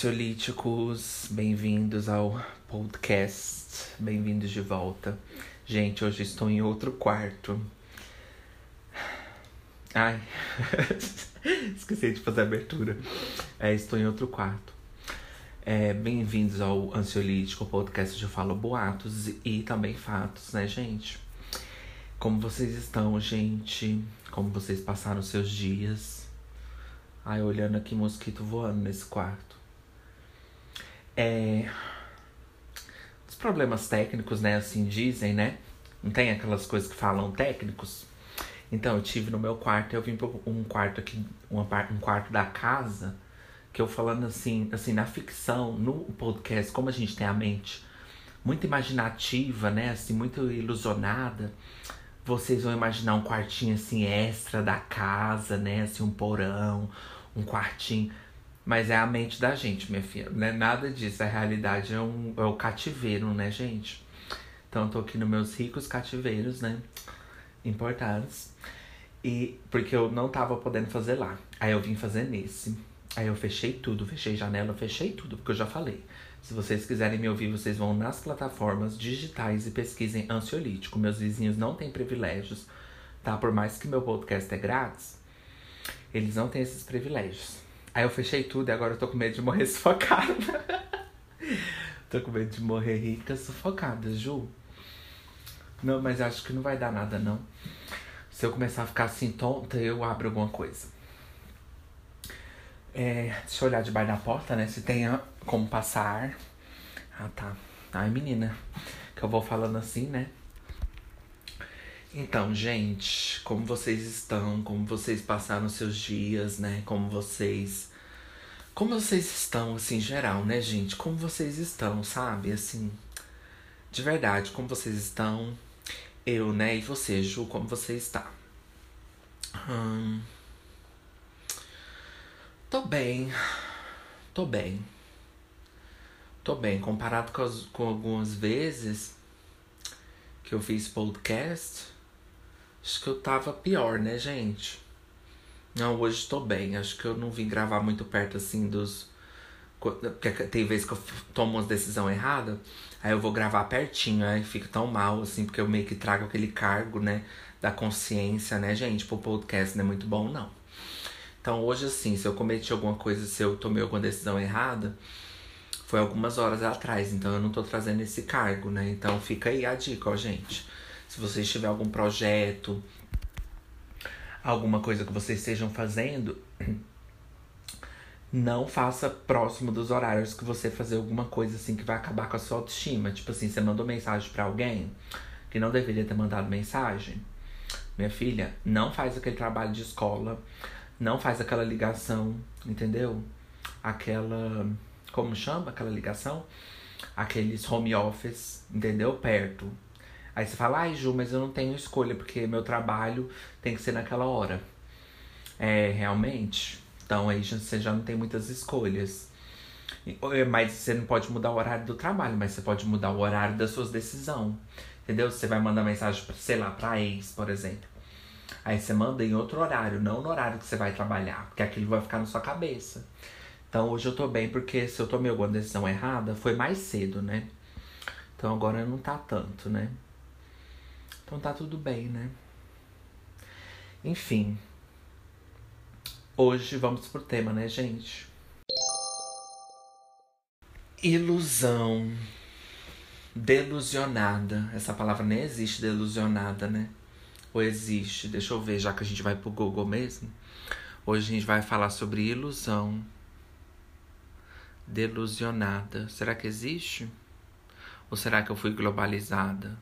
ansiolíticos, bem-vindos ao podcast, bem-vindos de volta. Gente, hoje estou em outro quarto. Ai, esqueci de fazer a abertura. É, estou em outro quarto. É, bem-vindos ao Ansiolítico, podcast onde eu falo boatos e também fatos, né, gente? Como vocês estão, gente? Como vocês passaram seus dias? Ai, olhando aqui, mosquito voando nesse quarto. É. Os problemas técnicos, né? Assim dizem, né? Não tem aquelas coisas que falam técnicos? Então, eu tive no meu quarto, eu vim para um quarto aqui, uma, um quarto da casa, que eu falando assim, assim, na ficção, no podcast, como a gente tem a mente muito imaginativa, né? Assim, muito ilusionada. Vocês vão imaginar um quartinho assim extra da casa, né? Assim, um porão, um quartinho. Mas é a mente da gente, minha filha. Não é nada disso. A realidade é, um, é o cativeiro, né, gente? Então, tô aqui nos meus ricos cativeiros, né? Importados. E porque eu não tava podendo fazer lá. Aí eu vim fazer nesse. Aí eu fechei tudo, fechei janela, fechei tudo, porque eu já falei. Se vocês quiserem me ouvir, vocês vão nas plataformas digitais e pesquisem ansiolítico. Meus vizinhos não têm privilégios, tá? Por mais que meu podcast é grátis, eles não têm esses privilégios. Aí eu fechei tudo e agora eu tô com medo de morrer sufocada. tô com medo de morrer rica sufocada, Ju. Não, mas acho que não vai dar nada, não. Se eu começar a ficar assim tonta, eu abro alguma coisa. É, deixa eu olhar debaixo da porta, né? Se tem como passar. Ah, tá. Ai, menina. Que eu vou falando assim, né? Então, gente, como vocês estão? Como vocês passaram seus dias, né? Como vocês. Como vocês estão, assim, geral, né, gente? Como vocês estão, sabe? Assim. De verdade, como vocês estão? Eu, né? E você, Ju, como você está? Hum. Tô bem. Tô bem. Tô bem. Comparado com, as, com algumas vezes que eu fiz podcast, acho que eu tava pior, né, gente? Não, hoje tô bem. Acho que eu não vim gravar muito perto assim dos. Porque tem vezes que eu tomo uma decisão errada, aí eu vou gravar pertinho, aí fica tão mal, assim, porque eu meio que trago aquele cargo, né, da consciência, né, gente? Pro podcast não é muito bom, não. Então hoje, assim, se eu cometi alguma coisa, se eu tomei alguma decisão errada, foi algumas horas atrás, então eu não tô trazendo esse cargo, né? Então fica aí a dica, ó, gente. Se vocês tiverem algum projeto, alguma coisa que vocês estejam fazendo, não faça próximo dos horários que você fazer alguma coisa assim que vai acabar com a sua autoestima. Tipo assim, você mandou mensagem para alguém que não deveria ter mandado mensagem. Minha filha, não faz aquele trabalho de escola, não faz aquela ligação, entendeu? Aquela. Como chama aquela ligação? Aqueles home office, entendeu? Perto. Aí você fala, ai Ju, mas eu não tenho escolha, porque meu trabalho tem que ser naquela hora. É, realmente. Então aí você já não tem muitas escolhas. É, mas você não pode mudar o horário do trabalho, mas você pode mudar o horário das suas decisões. Entendeu? Você vai mandar mensagem, sei lá, pra ex, por exemplo. Aí você manda em outro horário, não no horário que você vai trabalhar, porque aquilo vai ficar na sua cabeça. Então hoje eu tô bem, porque se eu tomei alguma decisão errada, foi mais cedo, né? Então agora não tá tanto, né? Então tá tudo bem, né? Enfim. Hoje vamos pro tema, né, gente? Ilusão. Delusionada. Essa palavra nem existe, delusionada, né? Ou existe? Deixa eu ver, já que a gente vai pro Google mesmo. Hoje a gente vai falar sobre ilusão. Delusionada. Será que existe? Ou será que eu fui globalizada?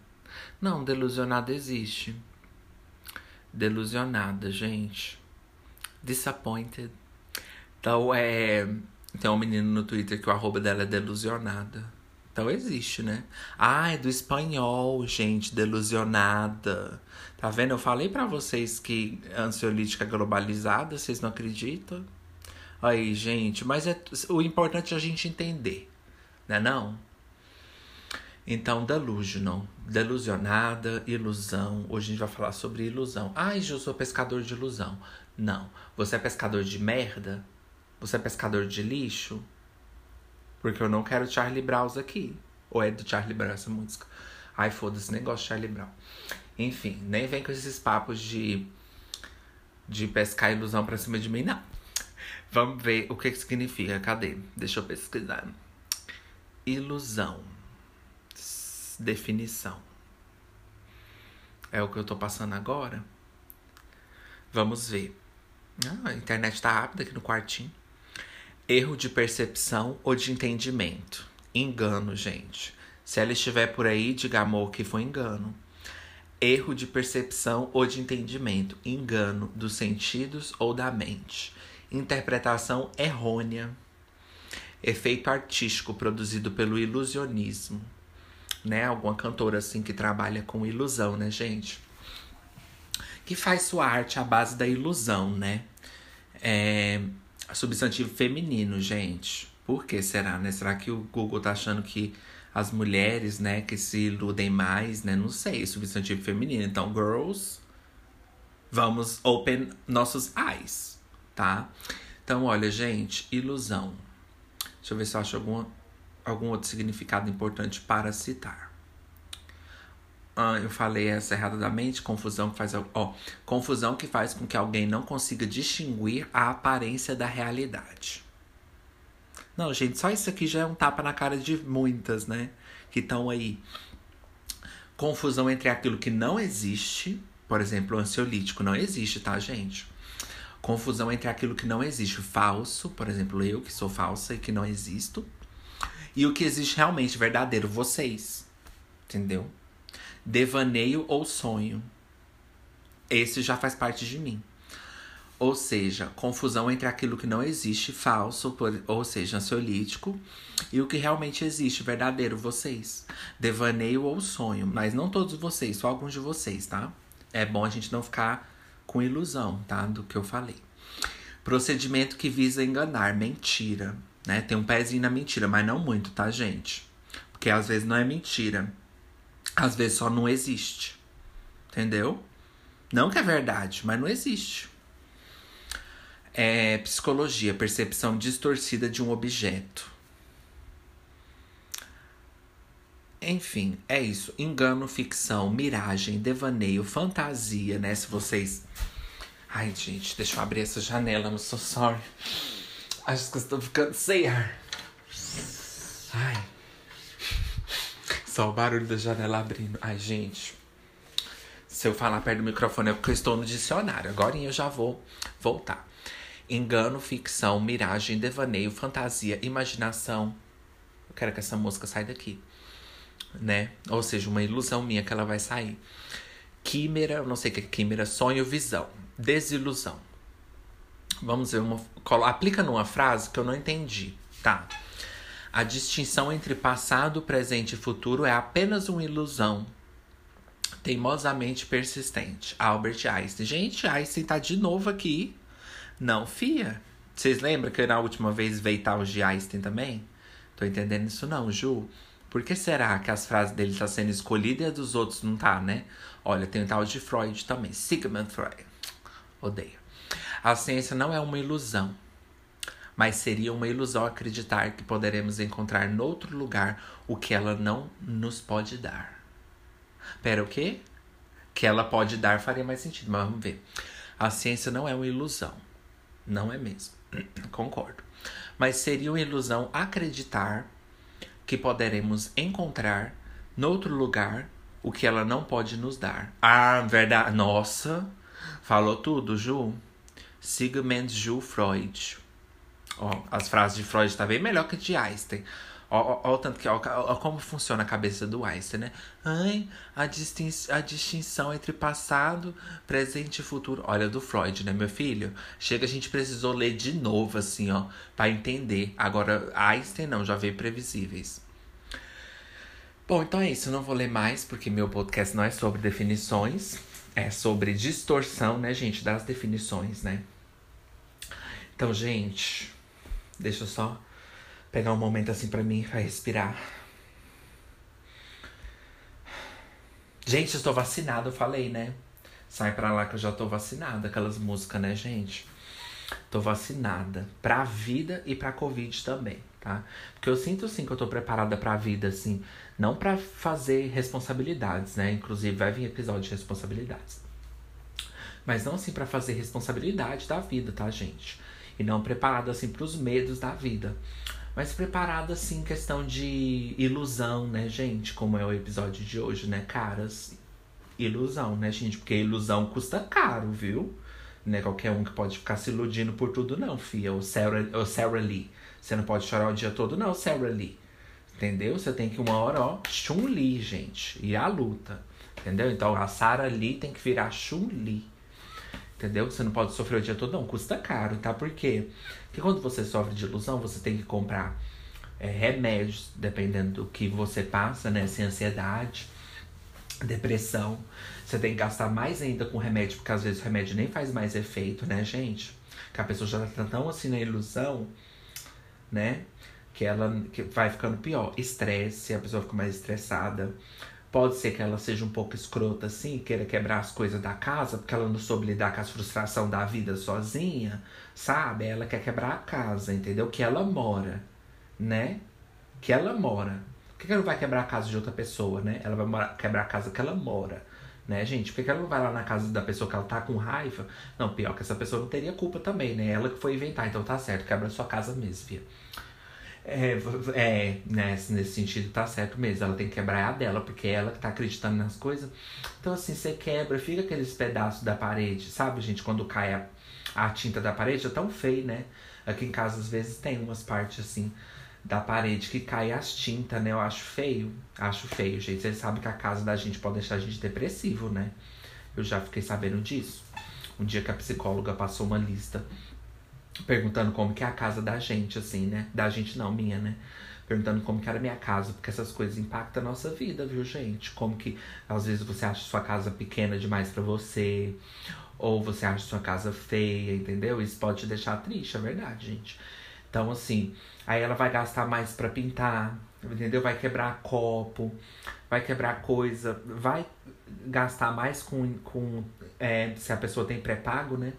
Não, delusionada existe. Delusionada, gente. Disappointed. Então é. Tem um menino no Twitter que o arroba dela é delusionada. Então existe, né? Ah, é do espanhol, gente, delusionada. Tá vendo? Eu falei para vocês que ansiolítica globalizada, vocês não acreditam? Aí, gente, mas é, o importante é a gente entender, né não? Então, delusional, delusionada, ilusão. Hoje a gente vai falar sobre ilusão. Ai, eu sou pescador de ilusão. Não. Você é pescador de merda? Você é pescador de lixo? Porque eu não quero Charlie Brown aqui. Ou é do Charlie Brown essa música? Ai, foda-se, negócio de Charlie Brown. Enfim, nem vem com esses papos de, de pescar ilusão pra cima de mim, não. Vamos ver o que, que significa. Cadê? Deixa eu pesquisar. Ilusão. Definição. É o que eu tô passando agora? Vamos ver. Ah, a internet tá rápida aqui no quartinho. Erro de percepção ou de entendimento. Engano, gente. Se ela estiver por aí, diga amor que foi engano. Erro de percepção ou de entendimento. Engano dos sentidos ou da mente. Interpretação errônea. Efeito artístico produzido pelo ilusionismo. Né? Alguma cantora assim que trabalha com ilusão, né, gente? Que faz sua arte à base da ilusão, né? É, substantivo feminino, gente. Por que será, né? Será que o Google tá achando que as mulheres, né, que se iludem mais, né? Não sei, substantivo feminino. Então, girls, vamos open nossos eyes, tá? Então, olha, gente, ilusão. Deixa eu ver se eu acho algum, algum outro significado importante para citar. Ah, eu falei essa erradamente, confusão que faz. Ó, confusão que faz com que alguém não consiga distinguir a aparência da realidade. Não, gente, só isso aqui já é um tapa na cara de muitas, né? Que estão aí. Confusão entre aquilo que não existe, por exemplo, o ansiolítico não existe, tá, gente? Confusão entre aquilo que não existe, falso, por exemplo, eu que sou falsa e que não existo, e o que existe realmente, verdadeiro, vocês. Entendeu? Devaneio ou sonho. Esse já faz parte de mim. Ou seja, confusão entre aquilo que não existe, falso, por, ou seja, ansiolítico, e o que realmente existe, verdadeiro, vocês. Devaneio ou sonho, mas não todos vocês, só alguns de vocês, tá? É bom a gente não ficar com ilusão, tá? Do que eu falei. Procedimento que visa enganar, mentira, né? Tem um pezinho na mentira, mas não muito, tá, gente? Porque às vezes não é mentira. Às vezes só não existe. Entendeu? Não que é verdade, mas não existe é psicologia, percepção distorcida de um objeto. Enfim, é isso. Engano, ficção, miragem, devaneio, fantasia, né? Se vocês. Ai, gente, deixa eu abrir essa janela, I'm so sorry. Acho que estou ficando sem ar. Ai. Só o barulho da janela abrindo. Ai, gente. Se eu falar perto do microfone é porque eu estou no dicionário. Agora eu já vou voltar engano, ficção, miragem, devaneio, fantasia, imaginação. Eu quero que essa música saia daqui, né? Ou seja, uma ilusão minha que ela vai sair. Químera, eu não sei o que é químera, sonho, visão, desilusão. Vamos ver uma. Aplica numa frase que eu não entendi, tá? A distinção entre passado, presente e futuro é apenas uma ilusão teimosamente persistente. Albert Einstein. Gente, Einstein tá de novo aqui não fia. Vocês lembram que na última vez veio tal de Einstein também? Tô entendendo isso não, Ju. Por que será que as frases dele estão tá sendo escolhidas e a dos outros não tá, né? Olha, tem o tal de Freud também. Sigmund Freud. Odeio. A ciência não é uma ilusão. Mas seria uma ilusão acreditar que poderemos encontrar noutro lugar o que ela não nos pode dar. Pera, o quê? Que ela pode dar faria mais sentido, mas vamos ver. A ciência não é uma ilusão não é mesmo. Concordo. Mas seria uma ilusão acreditar que poderemos encontrar noutro lugar o que ela não pode nos dar. Ah, verdade. Nossa, falou tudo, Ju. Sigmund Ju Freud. Ó, as frases de Freud tá bem melhor que de Einstein. Ó, ó, ó, tanto que, ó, ó, como funciona a cabeça do Einstein, né? Ai, a, distin a distinção entre passado, presente e futuro. Olha, do Freud, né, meu filho? Chega, a gente precisou ler de novo, assim, ó, para entender. Agora, Einstein não, já veio previsíveis. Bom, então é isso. Eu não vou ler mais, porque meu podcast não é sobre definições. É sobre distorção, né, gente, das definições, né? Então, gente, deixa eu só pegar um momento assim para mim, pra respirar. Gente, estou vacinada, eu falei, né? Sai pra lá que eu já tô vacinada, aquelas músicas, né, gente? Tô vacinada pra vida e pra Covid também. tá? Porque eu sinto assim que eu tô preparada pra vida, assim, não para fazer responsabilidades, né? Inclusive vai vir episódio de responsabilidades. Mas não assim para fazer responsabilidade da vida, tá, gente? E não preparada assim para os medos da vida. Mas preparada assim questão de ilusão, né, gente? Como é o episódio de hoje, né, caras? Ilusão, né, gente? Porque ilusão custa caro, viu? Não é qualquer um que pode ficar se iludindo por tudo, não, fia. O Sarah, o Sarah Lee. Você não pode chorar o dia todo, não, Sarah Lee. Entendeu? Você tem que uma hora, ó, Chun-Li, gente. E a luta. Entendeu? Então a Sarah Lee tem que virar Chun-Li. Entendeu? Você não pode sofrer o dia todo, não. Custa caro, tá? Por quê? Porque quando você sofre de ilusão, você tem que comprar é, remédios, dependendo do que você passa, né? Sem ansiedade, depressão. Você tem que gastar mais ainda com remédio, porque às vezes o remédio nem faz mais efeito, né, gente? Que a pessoa já tá tão assim na ilusão, né? Que ela que vai ficando pior. Estresse, a pessoa fica mais estressada. Pode ser que ela seja um pouco escrota assim, queira quebrar as coisas da casa, porque ela não soube lidar com as frustrações da vida sozinha, sabe? Ela quer quebrar a casa, entendeu? Que ela mora, né? Que ela mora. Por que ela não vai quebrar a casa de outra pessoa, né? Ela vai morar, quebrar a casa que ela mora, né, gente? Por que ela não vai lá na casa da pessoa que ela tá com raiva? Não, pior que essa pessoa não teria culpa também, né? Ela que foi inventar, então tá certo, quebra a sua casa mesmo, filha. É, é né, nesse sentido tá certo mesmo. Ela tem que quebrar a dela, porque é ela que tá acreditando nas coisas. Então, assim, você quebra, fica aqueles pedaços da parede, sabe, gente? Quando cai a, a tinta da parede, é tão feio, né? Aqui em casa, às vezes, tem umas partes assim da parede que cai as tintas, né? Eu acho feio. Acho feio, gente. Vocês sabem que a casa da gente pode deixar a gente depressivo, né? Eu já fiquei sabendo disso. Um dia que a psicóloga passou uma lista perguntando como que é a casa da gente, assim, né? Da gente não, minha, né? Perguntando como que era a minha casa, porque essas coisas impactam a nossa vida, viu, gente? Como que às vezes você acha sua casa pequena demais para você, ou você acha sua casa feia, entendeu? Isso pode te deixar triste, é verdade, gente. Então, assim, aí ela vai gastar mais para pintar, entendeu? Vai quebrar copo, vai quebrar coisa, vai gastar mais com, com é, se a pessoa tem pré-pago, né?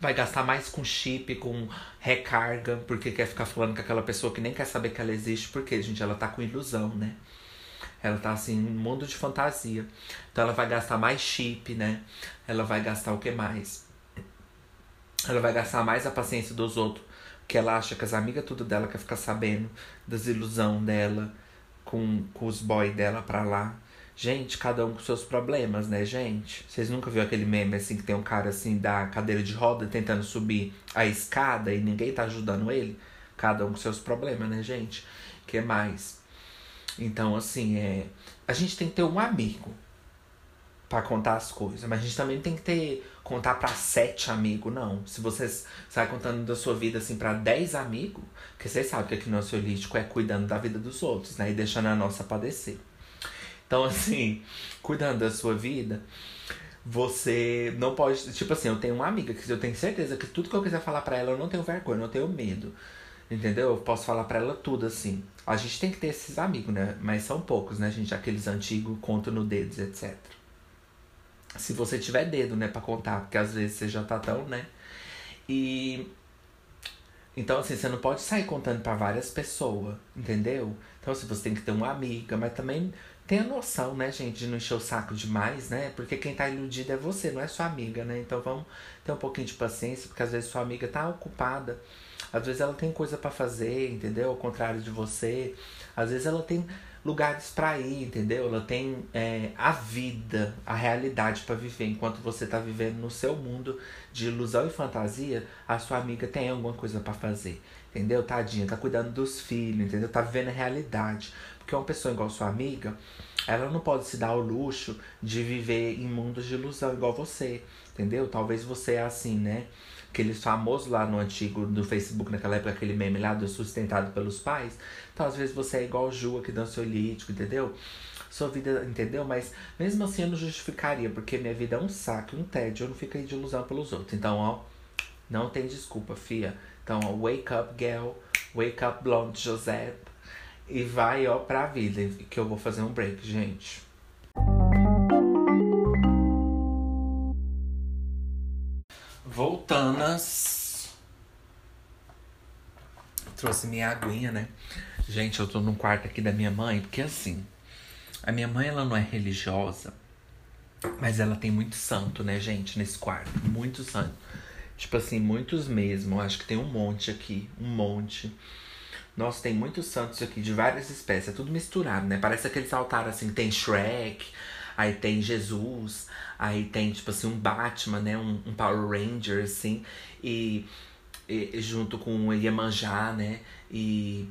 Vai gastar mais com chip, com recarga, porque quer ficar falando com aquela pessoa que nem quer saber que ela existe, porque, gente, ela tá com ilusão, né? Ela tá assim, um mundo de fantasia. Então ela vai gastar mais chip, né? Ela vai gastar o que mais? Ela vai gastar mais a paciência dos outros. Porque ela acha que as amigas tudo dela quer ficar sabendo das ilusão dela com, com os boys dela pra lá. Gente, cada um com seus problemas, né, gente? Vocês nunca viram aquele meme assim que tem um cara assim da cadeira de roda tentando subir a escada e ninguém tá ajudando ele? Cada um com seus problemas, né, gente? que mais? Então, assim, é. A gente tem que ter um amigo para contar as coisas, mas a gente também tem que ter contar para sete amigos, não. Se você sai contando da sua vida assim para dez amigos, porque vocês sabem que aqui no nosso holístico é cuidando da vida dos outros, né? E deixando a nossa padecer. Então, assim, cuidando da sua vida, você não pode. Tipo assim, eu tenho uma amiga que eu tenho certeza que tudo que eu quiser falar para ela, eu não tenho vergonha, eu não tenho medo. Entendeu? Eu posso falar para ela tudo assim. A gente tem que ter esses amigos, né? Mas são poucos, né, gente? Aqueles antigos, conto no dedos, etc. Se você tiver dedo, né, para contar, porque às vezes você já tá tão, né? E então, assim, você não pode sair contando para várias pessoas, entendeu? Então, assim, você tem que ter uma amiga, mas também tenha noção, né, gente, de não encher o saco demais, né? Porque quem tá iludido é você, não é sua amiga, né? Então vamos ter um pouquinho de paciência, porque às vezes sua amiga tá ocupada. Às vezes ela tem coisa para fazer, entendeu? Ao contrário de você. Às vezes ela tem lugares para ir, entendeu? Ela tem é, a vida, a realidade para viver. Enquanto você tá vivendo no seu mundo de ilusão e fantasia, a sua amiga tem alguma coisa para fazer. Entendeu? Tadinha, tá cuidando dos filhos, entendeu? Tá vivendo a realidade. Porque uma pessoa igual sua amiga, ela não pode se dar o luxo de viver em mundos de ilusão igual você, entendeu? Talvez você é assim, né? Aqueles famosos lá no antigo, do Facebook, naquela época, aquele meme lá do sustentado pelos pais. Então, às vezes você é igual Ju aqui do ansiolítico, entendeu? Sua vida, entendeu? Mas mesmo assim eu não justificaria, porque minha vida é um saco, um tédio, eu não fico aí de ilusão pelos outros. Então, ó, não tem desculpa, fia. Então, ó, wake up, girl. Wake up, blonde José. E vai, ó, pra vida. Que eu vou fazer um break, gente. Voltanas. Trouxe minha aguinha, né? Gente, eu tô num quarto aqui da minha mãe, porque assim, a minha mãe ela não é religiosa, mas ela tem muito santo, né, gente, nesse quarto. Muito santo. Tipo assim, muitos mesmo. Acho que tem um monte aqui. Um monte. Nossa, tem muitos santos aqui de várias espécies. É tudo misturado, né? Parece aqueles altares assim. Tem Shrek, aí tem Jesus, aí tem, tipo assim, um Batman, né? Um, um Power Ranger, assim. E, e, junto com o Iemanjá, né? E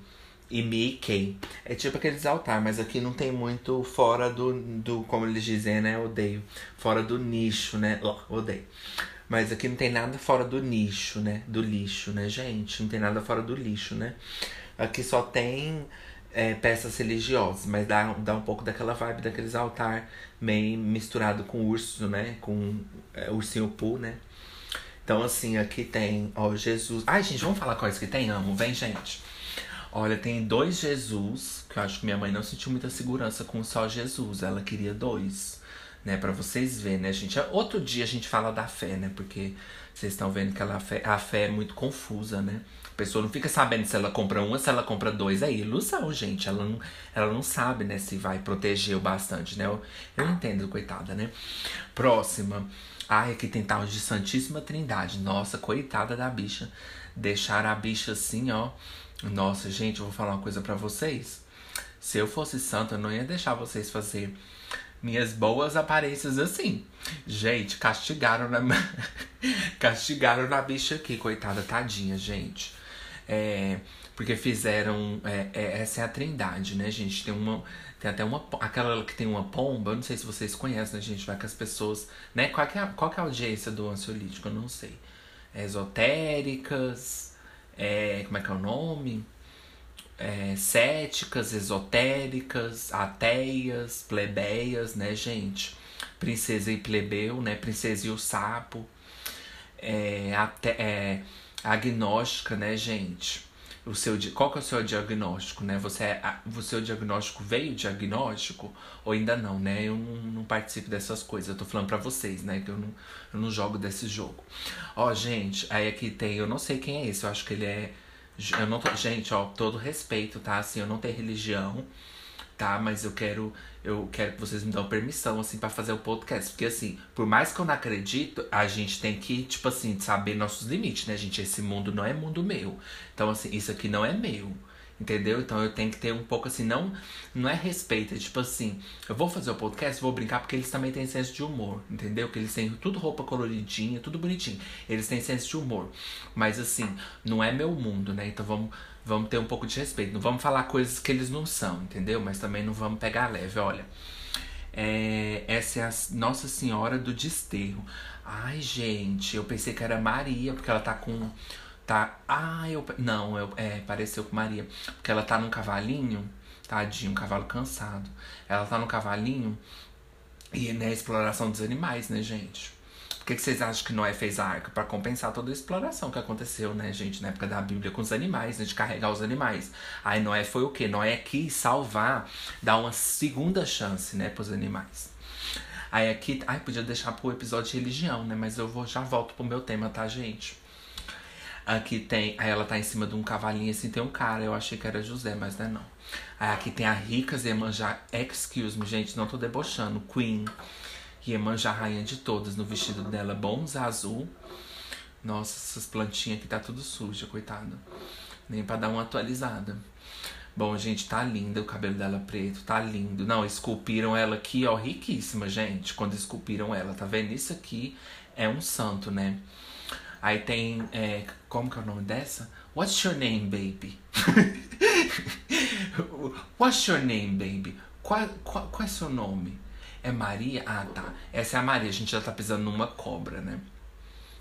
e Mickey. É tipo aqueles altar, mas aqui não tem muito fora do, do como eles dizem, né? Odeio. Fora do nicho, né? Oh, odeio. Mas aqui não tem nada fora do nicho, né? Do lixo, né, gente? Não tem nada fora do lixo, né? Aqui só tem é, peças religiosas, mas dá, dá um pouco daquela vibe daqueles altar meio misturado com urso, né? Com é, ursinho Poo, né? Então, assim, aqui tem, ó, Jesus. Ai, gente, vamos falar quais que tem? Amo, vem, gente. Olha, tem dois Jesus, que eu acho que minha mãe não sentiu muita segurança com só Jesus, ela queria dois, né? Para vocês verem, né, gente? Outro dia a gente fala da fé, né? Porque vocês estão vendo que ela, a, fé, a fé é muito confusa, né? A pessoa não fica sabendo se ela compra um ou se ela compra dois. É ilusão, gente. Ela não, ela não sabe, né, se vai proteger o bastante, né? Eu, eu entendo, coitada, né? Próxima. Ai, aqui tem tal de Santíssima Trindade. Nossa, coitada da bicha. Deixar a bicha assim, ó nossa, gente, eu vou falar uma coisa para vocês. Se eu fosse santa, eu não ia deixar vocês fazer minhas boas aparências assim. Gente, castigaram na castigaram na bicha aqui, coitada, tadinha, gente. É, porque fizeram. É, é, essa é a trindade, né, gente? Tem uma. Tem até uma. Aquela que tem uma pomba, eu não sei se vocês conhecem, né, gente? Vai que as pessoas. Né? Qual, que é a, qual que é a audiência do ansiolítico? Eu não sei. esotéricas é, como é que é o nome? É, céticas, esotéricas, ateias, plebeias, né, gente? Princesa e plebeu, né? Princesa e o sapo. É, é, agnóstica, né, gente? O seu, qual que é o seu diagnóstico, né? Você é, o seu diagnóstico veio diagnóstico ou ainda não, né? Eu não, não participo dessas coisas. Eu tô falando para vocês, né? Que eu não, eu não jogo desse jogo. Ó, gente, aí aqui tem, eu não sei quem é esse. Eu acho que ele é eu não tô, gente, ó, todo respeito, tá? Assim, eu não tenho religião, tá? Mas eu quero eu quero que vocês me dão permissão, assim, para fazer o podcast. Porque, assim, por mais que eu não acredito, a gente tem que, tipo assim, saber nossos limites, né, gente? Esse mundo não é mundo meu. Então, assim, isso aqui não é meu. Entendeu? Então eu tenho que ter um pouco assim, não, não é respeito, é tipo assim, eu vou fazer o podcast, vou brincar porque eles também têm senso de humor, entendeu? Que eles têm tudo roupa coloridinha, tudo bonitinho. Eles têm senso de humor. Mas assim, não é meu mundo, né? Então vamos Vamos ter um pouco de respeito. Não vamos falar coisas que eles não são, entendeu? Mas também não vamos pegar leve. Olha, é, essa é a Nossa Senhora do Desterro. Ai, gente, eu pensei que era Maria, porque ela tá com. Tá. Ah, eu. Não, eu, é, pareceu com Maria. Porque ela tá num cavalinho. Tadinho, um cavalo cansado. Ela tá no cavalinho. E né, exploração dos animais, né, gente? que, que vocês acham que Noé fez a arca? para compensar toda a exploração que aconteceu, né, gente, na época da Bíblia com os animais, né, de carregar os animais. Aí Noé foi o quê? Noé quis salvar, dar uma segunda chance, né, pros animais. Aí aqui, ai, podia deixar pro episódio de religião, né, mas eu vou já volto pro meu tema, tá, gente? Aqui tem, aí ela tá em cima de um cavalinho assim, tem um cara, eu achei que era José, mas não é não. Aí aqui tem a rica Zemanjá, excuse me, gente, não tô debochando, Queen. Iemanjá, rainha de todas, no vestido dela, bons azul. Nossa, essas plantinhas aqui tá tudo suja, coitada. Nem pra dar uma atualizada. Bom, gente, tá linda o cabelo dela preto, tá lindo. Não, esculpiram ela aqui, ó, riquíssima, gente. Quando esculpiram ela, tá vendo? Isso aqui é um santo, né? Aí tem, é, como que é o nome dessa? What's your name, baby? What's your name, baby? Qual, qual, qual é seu nome? É Maria? Ah, tá. Essa é a Maria. A gente já tá pisando numa cobra, né?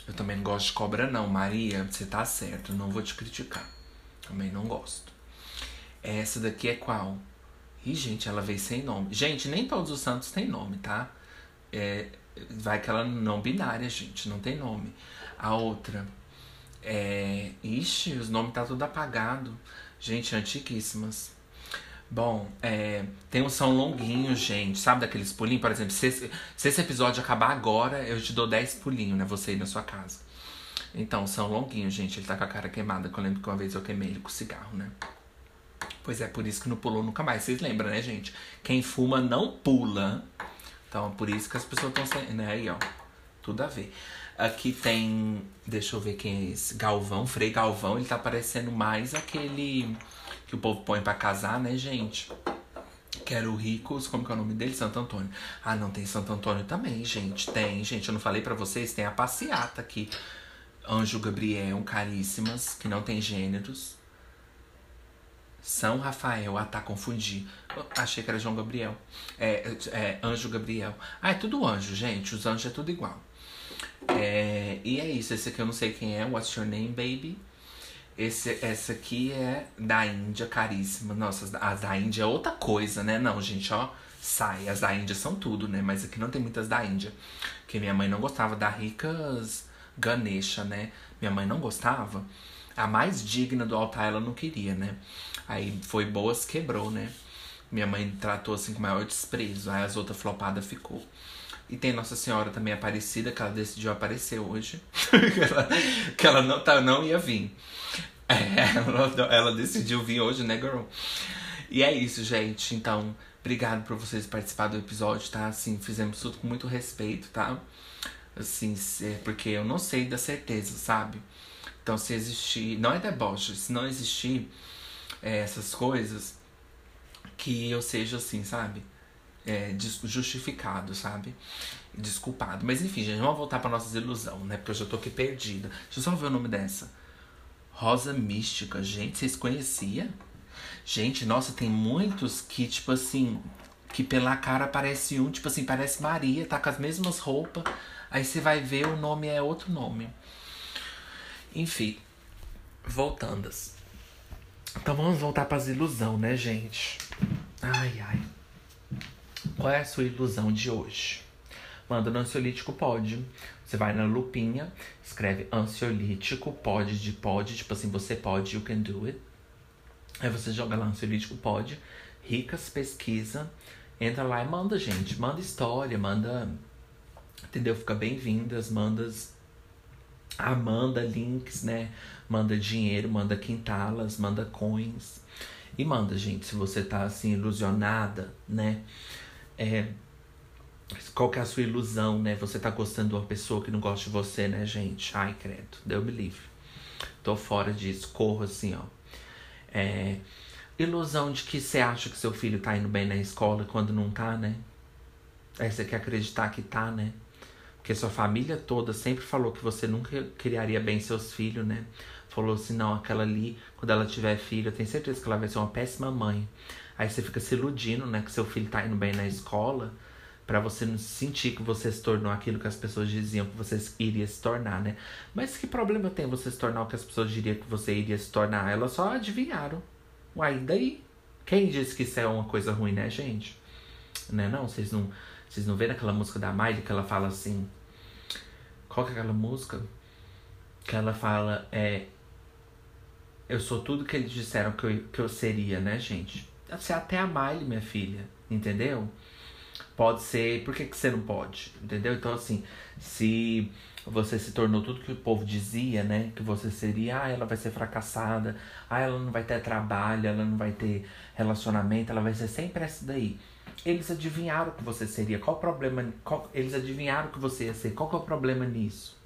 Eu também não gosto de cobra, não. Maria, você tá certo. Não vou te criticar. Também não gosto. Essa daqui é qual? Ih, gente, ela veio sem nome. Gente, nem todos os santos têm nome, tá? É, vai que ela não binária, gente. Não tem nome. A outra é. Ixi, os nomes tá tudo apagado. Gente, antiquíssimas. Bom, é, tem um som longuinho, gente. Sabe daqueles pulinhos? Por exemplo, se esse, se esse episódio acabar agora, eu te dou 10 pulinhos, né? Você aí na sua casa. Então, são longuinhos, gente. Ele tá com a cara queimada, que eu lembro que uma vez eu queimei ele com cigarro, né? Pois é, por isso que não pulou nunca mais. Vocês lembram, né, gente? Quem fuma não pula. Então, por isso que as pessoas estão saindo. Né? Aí, ó. Tudo a ver. Aqui tem. Deixa eu ver quem é esse. Galvão, Frei Galvão. Ele tá parecendo mais aquele que o povo põe para casar, né, gente? Quero ricos, como que é o nome dele? Santo Antônio. Ah, não, tem Santo Antônio também, gente. Tem, gente. Eu não falei para vocês, tem a passeata aqui. Anjo Gabriel, caríssimas, que não tem gêneros. São Rafael, ah tá, confundi. achei que era João Gabriel. É, é, Anjo Gabriel. Ah, é tudo anjo, gente. Os anjos é tudo igual. É, e é isso. Esse aqui eu não sei quem é. What's your name, baby? Esse, essa aqui é da Índia, caríssima. Nossa, as da Índia é outra coisa, né? Não, gente, ó. Sai. As da Índia são tudo, né? Mas aqui não tem muitas da Índia. Porque minha mãe não gostava da ricas Ganesha, né? Minha mãe não gostava. A mais digna do altar ela não queria, né? Aí foi boas, quebrou, né? Minha mãe tratou assim com maior desprezo. Aí as outras flopadas ficou. E tem Nossa Senhora também Aparecida, que ela decidiu aparecer hoje. que, ela, que ela não, tá, não ia vir. É, ela, ela decidiu vir hoje, né, girl? E é isso, gente. Então, obrigado por vocês participar do episódio, tá? Assim, fizemos tudo com muito respeito, tá? Assim, porque eu não sei da certeza, sabe? Então, se existir. Não é deboche, se não existir é, essas coisas, que eu seja assim, sabe? É, justificado, sabe? Desculpado. Mas enfim, gente, vamos voltar pra nossa ilusão, né? Porque eu já tô aqui perdida. Deixa eu só ver o nome dessa. Rosa Mística. Gente, vocês conheciam? Gente, nossa, tem muitos que, tipo assim, que pela cara parece um, tipo assim, parece Maria, tá com as mesmas roupas. Aí você vai ver, o nome é outro nome. Enfim, voltando. Então vamos voltar para as ilusão, né, gente? Ai, ai. Qual é a sua ilusão de hoje? Manda no ansiolítico pode. Você vai na lupinha, escreve ansiolítico pode de pode, tipo assim, você pode, you can do it. Aí você joga lá ansiolítico pode, ricas pesquisa, entra lá e manda, gente, manda história, manda entendeu? Fica bem-vindas, manda ah, manda links, né? Manda dinheiro, manda quintalas, manda coins. E manda, gente, se você tá assim, ilusionada, né? É, qual que é a sua ilusão, né? Você tá gostando de uma pessoa que não gosta de você, né, gente? Ai, credo, deu me livre. Tô fora disso, corro assim, ó. É, ilusão de que você acha que seu filho tá indo bem na escola quando não tá, né? Aí você quer acreditar que tá, né? Porque sua família toda sempre falou que você nunca criaria bem seus filhos, né? Falou assim, não, aquela ali, quando ela tiver filho, eu tenho certeza que ela vai ser uma péssima mãe. Aí você fica se iludindo, né? Que seu filho tá indo bem na escola, para você não sentir que você se tornou aquilo que as pessoas diziam que você iria se tornar, né? Mas que problema tem você se tornar o que as pessoas diriam que você iria se tornar? Elas só adivinharam. Uai, daí? Quem disse que isso é uma coisa ruim, né, gente? Né, não? Vocês não, vocês não vêem aquela música da Miley que ela fala assim qual que é aquela música? Que ela fala, é. Eu sou tudo que eles disseram que eu, que eu seria, né, gente? Você até a Miley, minha filha, entendeu? Pode ser. Por que, que você não pode? Entendeu? Então, assim, se você se tornou tudo que o povo dizia, né? Que você seria, ah, ela vai ser fracassada, ah, ela não vai ter trabalho, ela não vai ter relacionamento, ela vai ser sempre essa daí. Eles adivinharam que você seria. Qual o problema? Qual, eles adivinharam que você ia ser. Qual que é o problema nisso?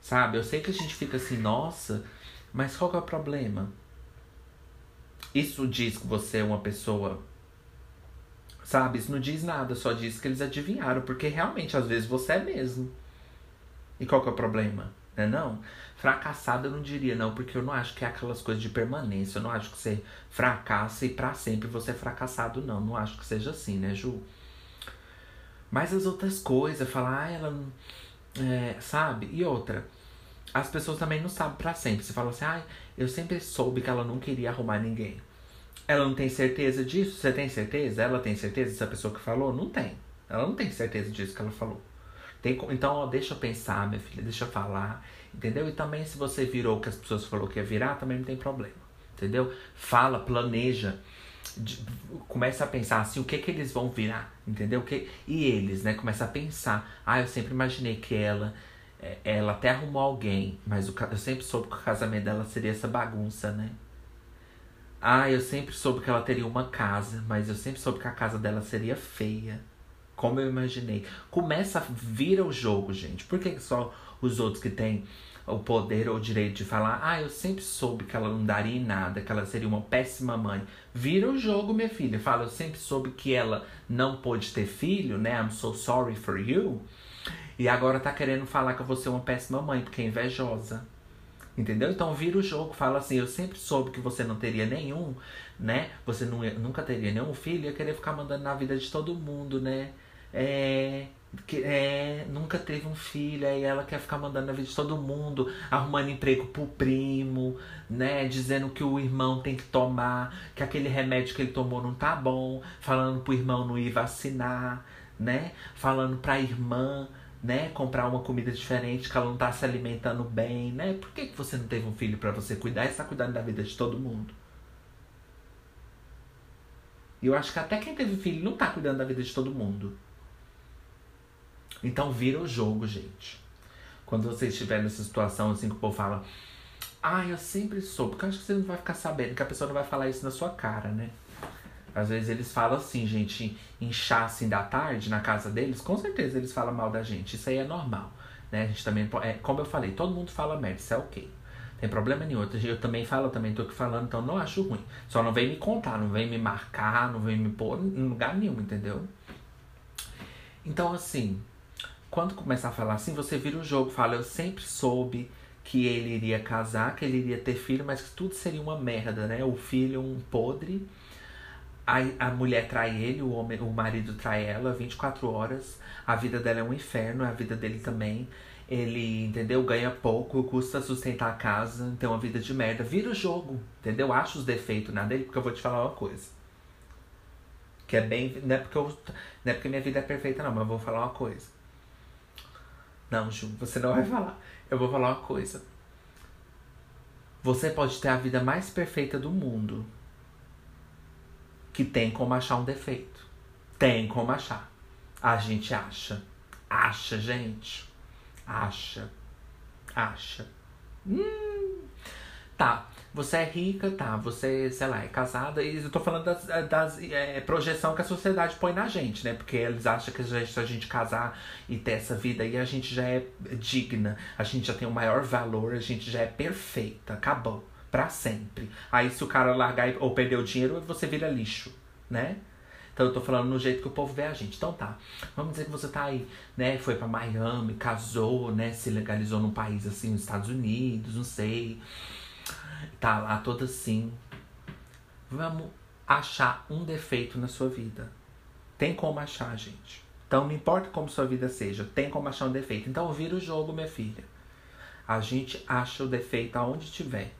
Sabe? Eu sei que a gente fica assim, nossa, mas qual que é o problema? Isso diz que você é uma pessoa. Sabe? Isso não diz nada, só diz que eles adivinharam, porque realmente às vezes você é mesmo. E qual que é o problema? Né não? Fracassado eu não diria, não, porque eu não acho que é aquelas coisas de permanência. Eu não acho que você fracassa e para sempre você é fracassado, não. Não acho que seja assim, né, Ju? Mas as outras coisas, falar, ah, ela. É, sabe? E outra, as pessoas também não sabem para sempre. Você fala assim, ah, eu sempre soube que ela não queria arrumar ninguém. Ela não tem certeza disso? Você tem certeza? Ela tem certeza dessa pessoa que falou? Não tem. Ela não tem certeza disso que ela falou. Tem, então, ó, deixa eu pensar, minha filha, deixa eu falar. Entendeu? E também se você virou o que as pessoas falou que ia virar, também não tem problema. Entendeu? Fala, planeja. Começa a pensar assim, o que que eles vão virar, entendeu? Que, e eles, né? Começa a pensar, ah, eu sempre imaginei que ela ela até arrumou alguém, mas o, eu sempre soube que o casamento dela seria essa bagunça, né? Ah, eu sempre soube que ela teria uma casa, mas eu sempre soube que a casa dela seria feia. Como eu imaginei. Começa a vir o jogo, gente. Por que só os outros que têm o poder ou o direito de falar, ah, eu sempre soube que ela não daria em nada, que ela seria uma péssima mãe. Vira o jogo, minha filha. Fala, eu sempre soube que ela não pôde ter filho, né? I'm so sorry for you. E agora tá querendo falar que eu vou ser uma péssima mãe, porque é invejosa. Entendeu? Então vira o jogo, fala assim, eu sempre soube que você não teria nenhum, né? Você não, nunca teria nenhum filho, ia querer ficar mandando na vida de todo mundo, né? É, que, é, nunca teve um filho, aí ela quer ficar mandando na vida de todo mundo, arrumando emprego pro primo, né? Dizendo que o irmão tem que tomar, que aquele remédio que ele tomou não tá bom, falando pro irmão não ir vacinar, né? Falando pra irmã né, comprar uma comida diferente, que ela não tá se alimentando bem, né? Por que, que você não teve um filho para você cuidar e está cuidando da vida de todo mundo? E eu acho que até quem teve filho não tá cuidando da vida de todo mundo. Então vira o jogo, gente. Quando você estiver nessa situação assim que o povo fala, ah, eu sempre soube, porque eu acho que você não vai ficar sabendo, que a pessoa não vai falar isso na sua cara, né? Às vezes eles falam assim, gente, chá assim da tarde na casa deles, com certeza eles falam mal da gente. Isso aí é normal, né? A gente também, é, como eu falei, todo mundo fala merda, isso é ok. Tem problema nenhum. Eu também falo, também tô aqui falando, então não acho ruim. Só não vem me contar, não vem me marcar, não vem me pôr em lugar nenhum, entendeu? Então, assim, quando começar a falar assim, você vira o jogo, fala, eu sempre soube que ele iria casar, que ele iria ter filho, mas que tudo seria uma merda, né? O filho um podre a, a mulher trai ele, o, homem, o marido trai ela 24 horas. A vida dela é um inferno, a vida dele também. Ele, entendeu? Ganha pouco, custa sustentar a casa, tem uma vida de merda. Vira o jogo, entendeu? Acha os defeitos na dele, porque eu vou te falar uma coisa. Que é bem. Não é porque, eu, não é porque minha vida é perfeita, não, mas eu vou falar uma coisa. Não, Ju, você não vai falar. Eu vou falar uma coisa. Você pode ter a vida mais perfeita do mundo que tem como achar um defeito. Tem como achar. A gente acha. Acha, gente. Acha. Acha. Hum. Tá. Você é rica, tá? Você, sei lá, é casada. E eu tô falando das, das é, projeção que a sociedade põe na gente, né? Porque eles acham que gente, se a gente casar e ter essa vida aí, a gente já é digna. A gente já tem o maior valor. A gente já é perfeita. Acabou para sempre. Aí se o cara largar ou perder o dinheiro, você vira lixo, né? Então eu tô falando no jeito que o povo vê a gente. Então tá. Vamos dizer que você tá aí, né? Foi para Miami, casou, né? Se legalizou num país assim, nos Estados Unidos, não sei. Tá lá toda assim. Vamos achar um defeito na sua vida. Tem como achar, gente. Então não importa como sua vida seja, tem como achar um defeito. Então vira o jogo, minha filha. A gente acha o defeito aonde estiver.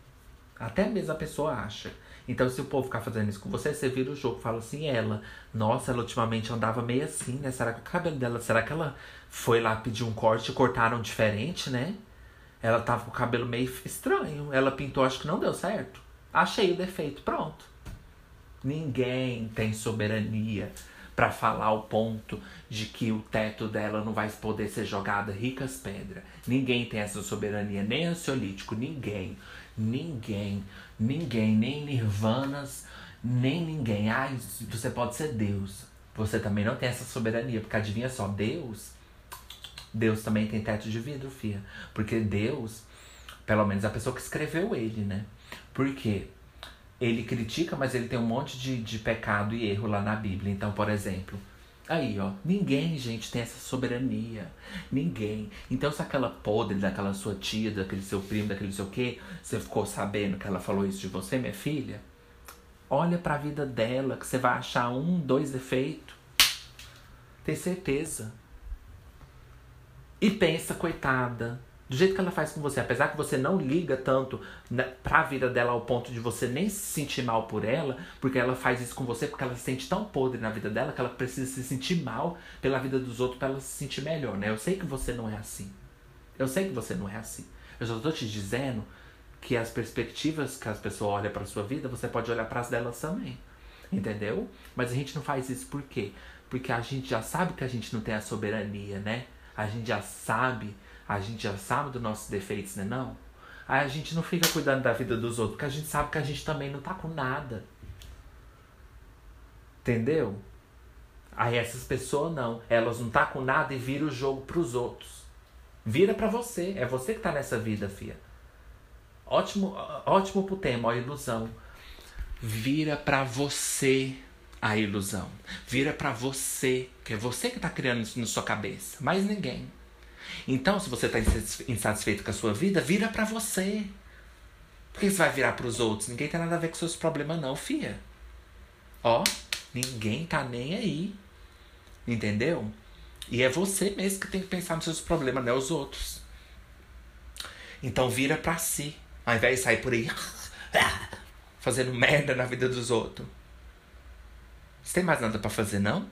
Até mesmo a pessoa acha. Então, se o povo ficar fazendo isso com você, você vira o jogo fala assim, ela, nossa, ela ultimamente andava meio assim, né? Será que o cabelo dela, será que ela foi lá pedir um corte e cortaram diferente, né? Ela tava com o cabelo meio estranho. Ela pintou, acho que não deu certo. Achei o defeito, pronto. Ninguém tem soberania para falar o ponto de que o teto dela não vai poder ser jogada ricas pedras. Ninguém tem essa soberania, nem ansiolítico, ninguém. Ninguém, ninguém, nem nirvanas, nem ninguém. Ai, você pode ser Deus. Você também não tem essa soberania, porque adivinha só, Deus, Deus também tem teto de vidro, filha. Porque Deus, pelo menos a pessoa que escreveu ele, né? Porque ele critica, mas ele tem um monte de, de pecado e erro lá na Bíblia. Então, por exemplo, Aí, ó, ninguém, gente, tem essa soberania. Ninguém. Então, se aquela podre daquela sua tia, daquele seu primo, daquele seu quê, você ficou sabendo que ela falou isso de você, minha filha? Olha para a vida dela, que você vai achar um, dois defeitos. Tem certeza. E pensa, coitada, do jeito que ela faz com você, apesar que você não liga tanto né, pra vida dela ao ponto de você nem se sentir mal por ela, porque ela faz isso com você porque ela se sente tão podre na vida dela que ela precisa se sentir mal pela vida dos outros para ela se sentir melhor, né? Eu sei que você não é assim. Eu sei que você não é assim. Eu só tô te dizendo que as perspectivas que as pessoas olham para sua vida, você pode olhar para as delas também. Entendeu? Mas a gente não faz isso por quê? Porque a gente já sabe que a gente não tem a soberania, né? A gente já sabe A gente já sabe dos nossos defeitos, né não? Aí a gente não fica cuidando da vida dos outros, porque a gente sabe que a gente também não tá com nada. Entendeu? Aí essas pessoas não, elas não tá com nada e vira o jogo pros outros. Vira para você, é você que tá nessa vida, fia. Ótimo, ótimo pro tema, ó, ilusão. Vira para você a ilusão. Vira para você, que é você que tá criando isso na sua cabeça, mais ninguém. Então, se você tá insatisfeito com a sua vida, vira para você. Por que você vai virar para os outros? Ninguém tem nada a ver com seus problemas não, fia. Ó, ninguém tá nem aí. Entendeu? E é você mesmo que tem que pensar nos seus problemas, não é os outros. Então vira para si, ao invés de sair por aí fazendo merda na vida dos outros. Você tem mais nada para fazer, não?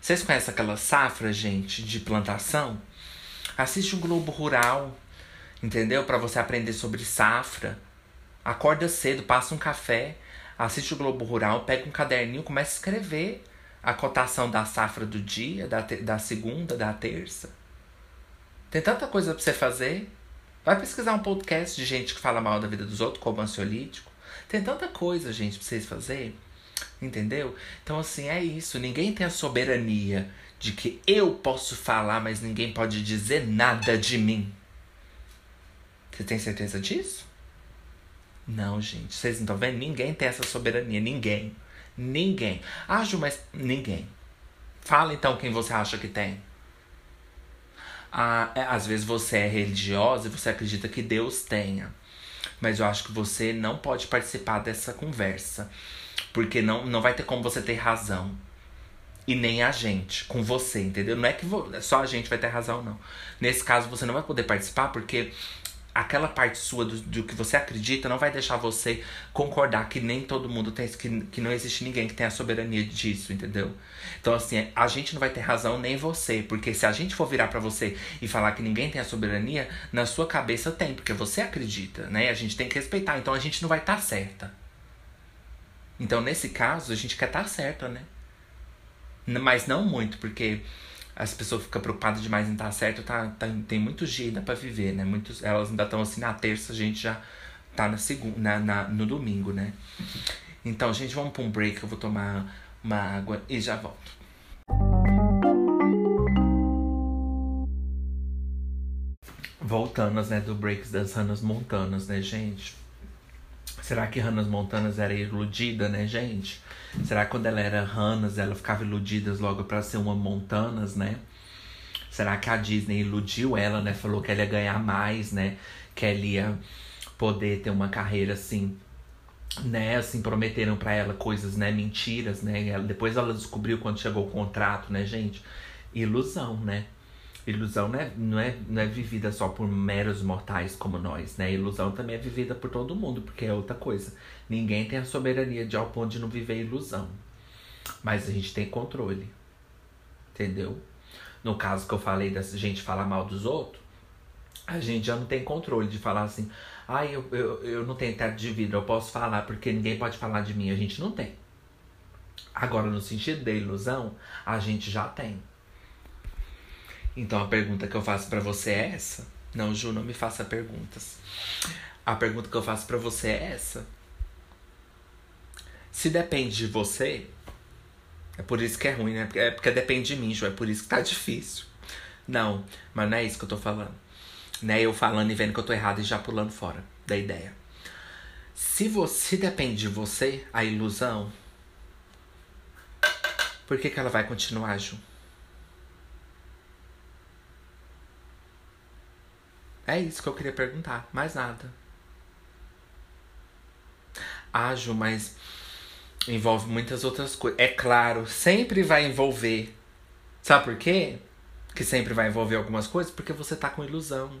Vocês conhecem aquela safra, gente, de plantação? Assiste um Globo Rural, entendeu? Para você aprender sobre safra. Acorda cedo, passa um café, assiste o Globo Rural, pega um caderninho, começa a escrever a cotação da safra do dia, da, da segunda, da terça. Tem tanta coisa para você fazer. Vai pesquisar um podcast de gente que fala mal da vida dos outros, como ansiolítico. Tem tanta coisa, gente, pra vocês fazerem. Entendeu? Então, assim, é isso. Ninguém tem a soberania de que eu posso falar, mas ninguém pode dizer nada de mim. Você tem certeza disso? Não, gente. Vocês não estão vendo? Ninguém tem essa soberania. Ninguém. Ninguém. Ah, Ju, mas ninguém. Fala então quem você acha que tem. Ah, é, às vezes você é religiosa e você acredita que Deus tenha. Mas eu acho que você não pode participar dessa conversa. Porque não, não vai ter como você ter razão e nem a gente, com você, entendeu? Não é que só a gente vai ter razão, não. Nesse caso, você não vai poder participar porque aquela parte sua do, do, que você acredita não vai deixar você concordar que nem todo mundo tem, que, que não existe ninguém que tenha a soberania disso, entendeu? Então, assim, a gente não vai ter razão nem você, porque se a gente for virar para você e falar que ninguém tem a soberania, na sua cabeça tem, porque você acredita, né? A gente tem que respeitar, então a gente não vai estar tá certa. Então, nesse caso, a gente quer estar tá certa, né? Mas não muito, porque as pessoas ficam preocupadas demais em estar certo, tá, tá, tem muitos dias ainda pra viver, né? Muitos, elas ainda estão assim na terça, a gente já tá na segunda, na, na, no domingo, né? Então, gente, vamos pra um break, eu vou tomar uma água e já volto. Voltando, né, do breaks das Ranas Montanas, né, gente? Será que Hannah Montanas era iludida, né, gente? Será que quando ela era Hannah, ela ficava iludida logo para ser uma Montanas, né? Será que a Disney iludiu ela, né? Falou que ela ia ganhar mais, né? Que ela ia poder ter uma carreira assim, né? Assim, prometeram para ela coisas, né? Mentiras, né? Ela, depois ela descobriu quando chegou o contrato, né, gente? Ilusão, né? Ilusão não é, não, é, não é vivida só por meros mortais como nós, né? Ilusão também é vivida por todo mundo, porque é outra coisa. Ninguém tem a soberania de ao ponto de não viver ilusão. Mas a gente tem controle. Entendeu? No caso que eu falei da gente falar mal dos outros, a gente já não tem controle de falar assim, ah, eu, eu, eu não tenho teto de vidro, eu posso falar porque ninguém pode falar de mim. A gente não tem. Agora, no sentido da ilusão, a gente já tem. Então a pergunta que eu faço para você é essa. Não, Ju, não me faça perguntas. A pergunta que eu faço para você é essa. Se depende de você, é por isso que é ruim, né? É porque depende de mim, Ju, é por isso que tá difícil. Não, mas não é isso que eu tô falando. Né? Eu falando e vendo que eu tô errado e já pulando fora da ideia. Se você depende de você, a ilusão, por que, que ela vai continuar, Ju? É isso que eu queria perguntar, mais nada. Ajo, mas envolve muitas outras coisas. É claro, sempre vai envolver. Sabe por quê? Que sempre vai envolver algumas coisas? Porque você tá com ilusão.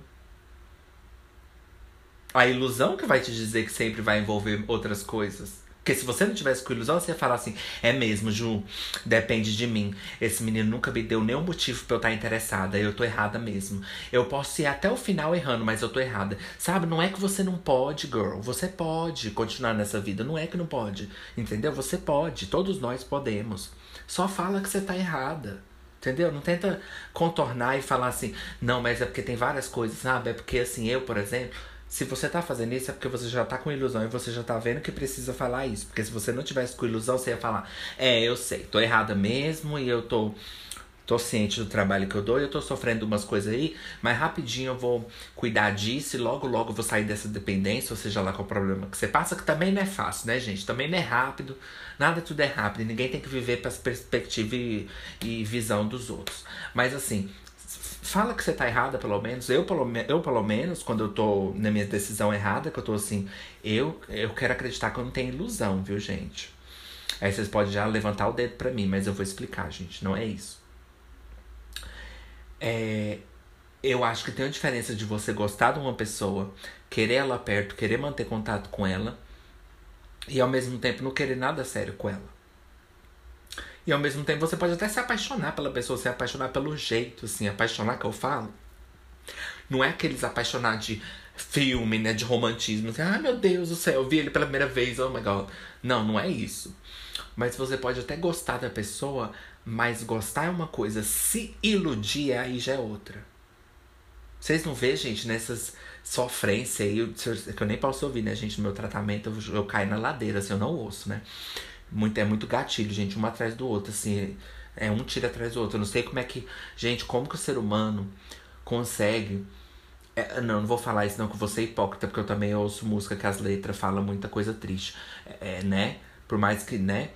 A ilusão que vai te dizer que sempre vai envolver outras coisas. Porque se você não tivesse com ilusão, você ia falar assim: é mesmo, Ju, depende de mim. Esse menino nunca me deu nenhum motivo pra eu estar interessada. Eu tô errada mesmo. Eu posso ir até o final errando, mas eu tô errada. Sabe? Não é que você não pode, girl. Você pode continuar nessa vida. Não é que não pode. Entendeu? Você pode. Todos nós podemos. Só fala que você tá errada. Entendeu? Não tenta contornar e falar assim, não, mas é porque tem várias coisas, sabe? É porque assim, eu, por exemplo, se você tá fazendo isso é porque você já tá com ilusão e você já tá vendo que precisa falar isso. Porque se você não tivesse com ilusão, você ia falar, é, eu sei, tô errada mesmo e eu tô tô ciente do trabalho que eu dou eu tô sofrendo umas coisas aí, mas rapidinho eu vou cuidar disso e logo logo eu vou sair dessa dependência, ou seja lá qual o problema que você passa, que também não é fácil, né, gente? Também não é rápido, nada tudo é rápido, ninguém tem que viver para perspectiva e, e visão dos outros. Mas assim, fala que você tá errada, pelo menos. Eu, pelo, eu, pelo menos, quando eu tô na minha decisão errada, que eu tô assim, eu, eu quero acreditar que eu não tenho ilusão, viu, gente? Aí vocês podem já levantar o dedo para mim, mas eu vou explicar, gente. Não é isso. É, eu acho que tem uma diferença de você gostar de uma pessoa, querer ela perto, querer manter contato com ela, e ao mesmo tempo não querer nada sério com ela. E ao mesmo tempo você pode até se apaixonar pela pessoa, se apaixonar pelo jeito, assim, apaixonar que eu falo. Não é aqueles apaixonar de filme, né, de romantismo, assim, ah, meu Deus do céu, eu vi ele pela primeira vez, oh my god. Não, não é isso. Mas você pode até gostar da pessoa, mas gostar é uma coisa, se iludir aí já é outra. Vocês não vê, gente, nessas sofrências aí, que eu nem posso ouvir, né, gente? No meu tratamento eu, eu caio na ladeira, assim, eu não ouço, né? Muito, é muito gatilho, gente, um atrás do outro, assim. É um tira atrás do outro. Eu não sei como é que. Gente, como que o ser humano consegue. É, não, não vou falar isso não, que eu vou ser hipócrita, porque eu também ouço música que as letras falam muita coisa triste. É, né? Por mais que, né?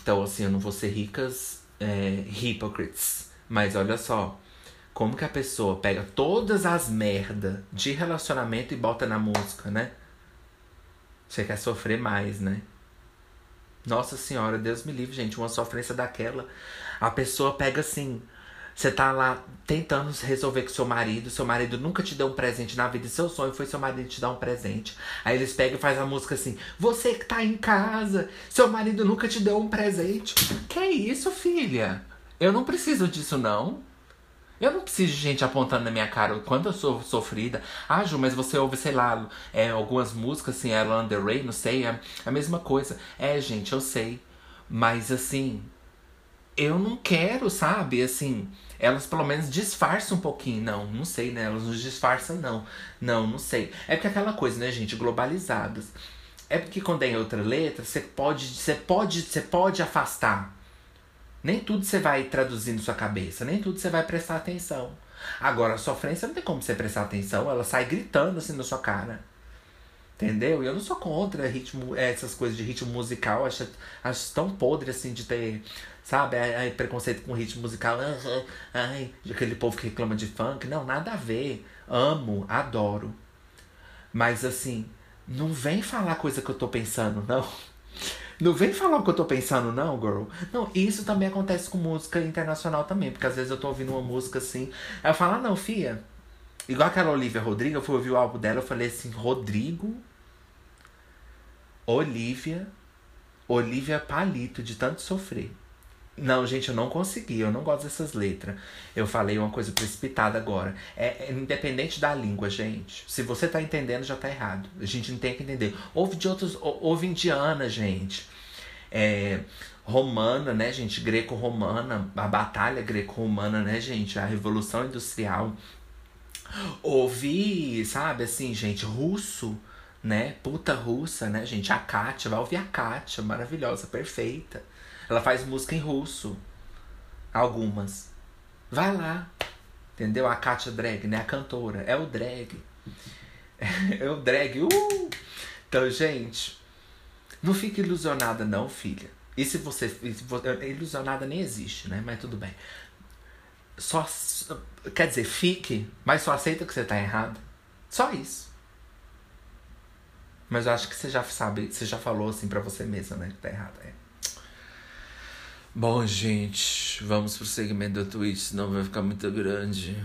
Então, assim, eu não vou ser ricas é, hypocrites. Mas olha só, como que a pessoa pega todas as merda de relacionamento e bota na música, né? Você quer sofrer mais, né? Nossa senhora, Deus me livre, gente, uma sofrência daquela. A pessoa pega assim, você tá lá tentando resolver com seu marido, seu marido nunca te deu um presente na vida, e seu sonho foi seu marido te dar um presente. Aí eles pegam e fazem a música assim: Você que tá em casa, seu marido nunca te deu um presente. Que isso, filha? Eu não preciso disso, não. Eu não preciso de gente apontando na minha cara o quanto eu sou sofrida. Ah, Ju, mas você ouve, sei lá, é, algumas músicas assim, ela Under Ray, não sei, é a mesma coisa. É, gente, eu sei. Mas assim, eu não quero, sabe? Assim, elas pelo menos disfarçam um pouquinho. Não, não sei, né? Elas não disfarçam, não. Não, não sei. É porque aquela coisa, né, gente? Globalizadas. É porque quando é em outra letra, você pode, você pode, você pode afastar. Nem tudo você vai traduzir na sua cabeça, nem tudo você vai prestar atenção. Agora, a sofrência não tem como você prestar atenção, ela sai gritando assim na sua cara. Entendeu? E eu não sou contra ritmo, essas coisas de ritmo musical, acho, acho tão podre assim de ter Sabe? Ai, preconceito com ritmo musical. Ai, aquele povo que reclama de funk. Não, nada a ver. Amo, adoro. Mas assim, não vem falar coisa que eu tô pensando, não. Não vem falar o que eu tô pensando, não, girl. Não, isso também acontece com música internacional também. Porque às vezes eu tô ouvindo uma música assim. Aí eu falo, ah, não, fia. Igual aquela Olivia Rodrigo, eu fui ouvir o álbum dela, eu falei assim, Rodrigo, Olivia, Olivia Palito, de tanto sofrer. Não, gente, eu não consegui. Eu não gosto dessas letras. Eu falei uma coisa precipitada agora. É, é, independente da língua, gente. Se você tá entendendo, já tá errado. A gente não tem que entender. Ouve de outros. Ouve indiana, gente. É, romana, né, gente? Greco-romana. A batalha greco-romana, né, gente? A Revolução Industrial. Ouvi, sabe, assim, gente, russo, né? Puta russa, né, gente? A Kátia. Vai ouvir a Kátia. Maravilhosa, perfeita. Ela faz música em russo. Algumas. Vai lá. Entendeu? A Katia Drag, né? A cantora. É o drag. É o drag. Uh! Então, gente, não fique ilusionada, não, filha. E se você. Ilusionada nem existe, né? Mas tudo bem. Só. Quer dizer, fique, mas só aceita que você tá errado. Só isso. Mas eu acho que você já sabe, você já falou assim pra você mesma, né? Que tá errado. É. Bom, gente, vamos pro segmento da Twitch, senão vai ficar muito grande.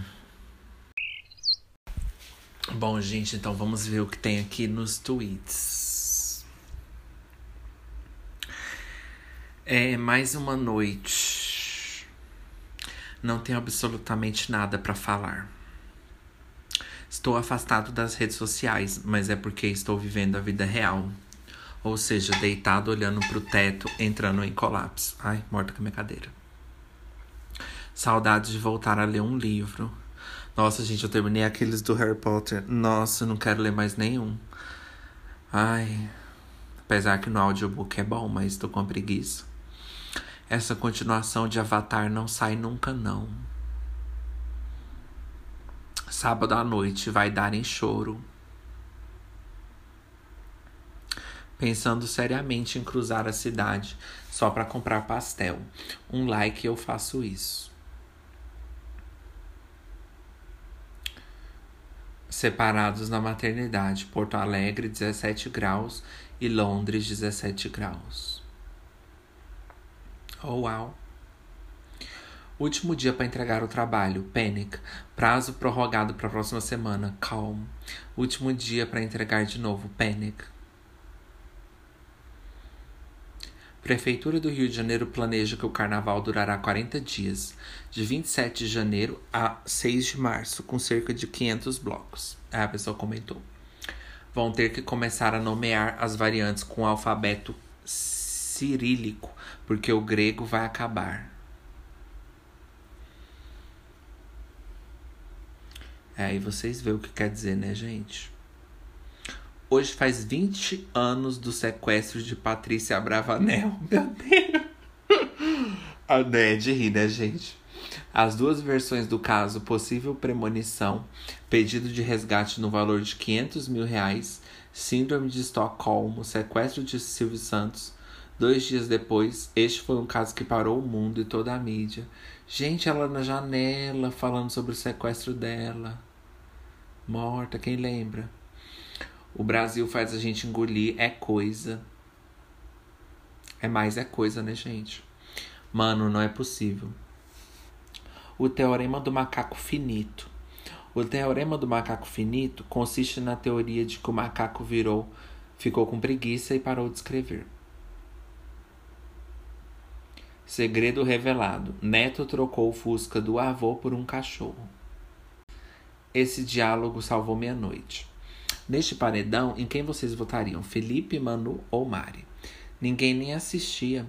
Bom, gente, então vamos ver o que tem aqui nos tweets. É mais uma noite. Não tenho absolutamente nada para falar. Estou afastado das redes sociais, mas é porque estou vivendo a vida real ou seja, deitado olhando para o teto, entrando em colapso. Ai, morta com a minha cadeira. Saudades de voltar a ler um livro. Nossa, gente, eu terminei aqueles do Harry Potter. Nossa, não quero ler mais nenhum. Ai. Apesar que no audiobook é bom, mas tô com preguiça. Essa continuação de Avatar não sai nunca, não. Sábado à noite vai dar em choro. Pensando seriamente em cruzar a cidade só para comprar pastel. Um like eu faço isso. separados na maternidade. Porto Alegre, 17 graus e Londres, 17 graus. Oh, uau! Último dia para entregar o trabalho, Panic. Prazo prorrogado para a próxima semana, Calm. Último dia para entregar de novo, Panic. Prefeitura do Rio de Janeiro planeja que o carnaval durará 40 dias, de 27 de janeiro a 6 de março, com cerca de 500 blocos. a pessoa comentou. Vão ter que começar a nomear as variantes com alfabeto cirílico, porque o grego vai acabar. É, e vocês veem o que quer dizer, né, gente? Hoje faz 20 anos do sequestro de Patrícia Bravanel. Meu Deus! A é de rir, né, gente? As duas versões do caso, possível premonição, pedido de resgate no valor de 500 mil reais, síndrome de Estocolmo, sequestro de Silvio Santos. Dois dias depois, este foi um caso que parou o mundo e toda a mídia. Gente, ela na janela falando sobre o sequestro dela. Morta, quem lembra? O Brasil faz a gente engolir é coisa. É mais é coisa, né, gente? Mano, não é possível. O teorema do macaco finito. O teorema do macaco finito consiste na teoria de que o macaco virou, ficou com preguiça e parou de escrever. Segredo revelado: Neto trocou o Fusca do avô por um cachorro. Esse diálogo salvou minha noite. Neste paredão, em quem vocês votariam? Felipe, Manu ou Mari? Ninguém nem assistia.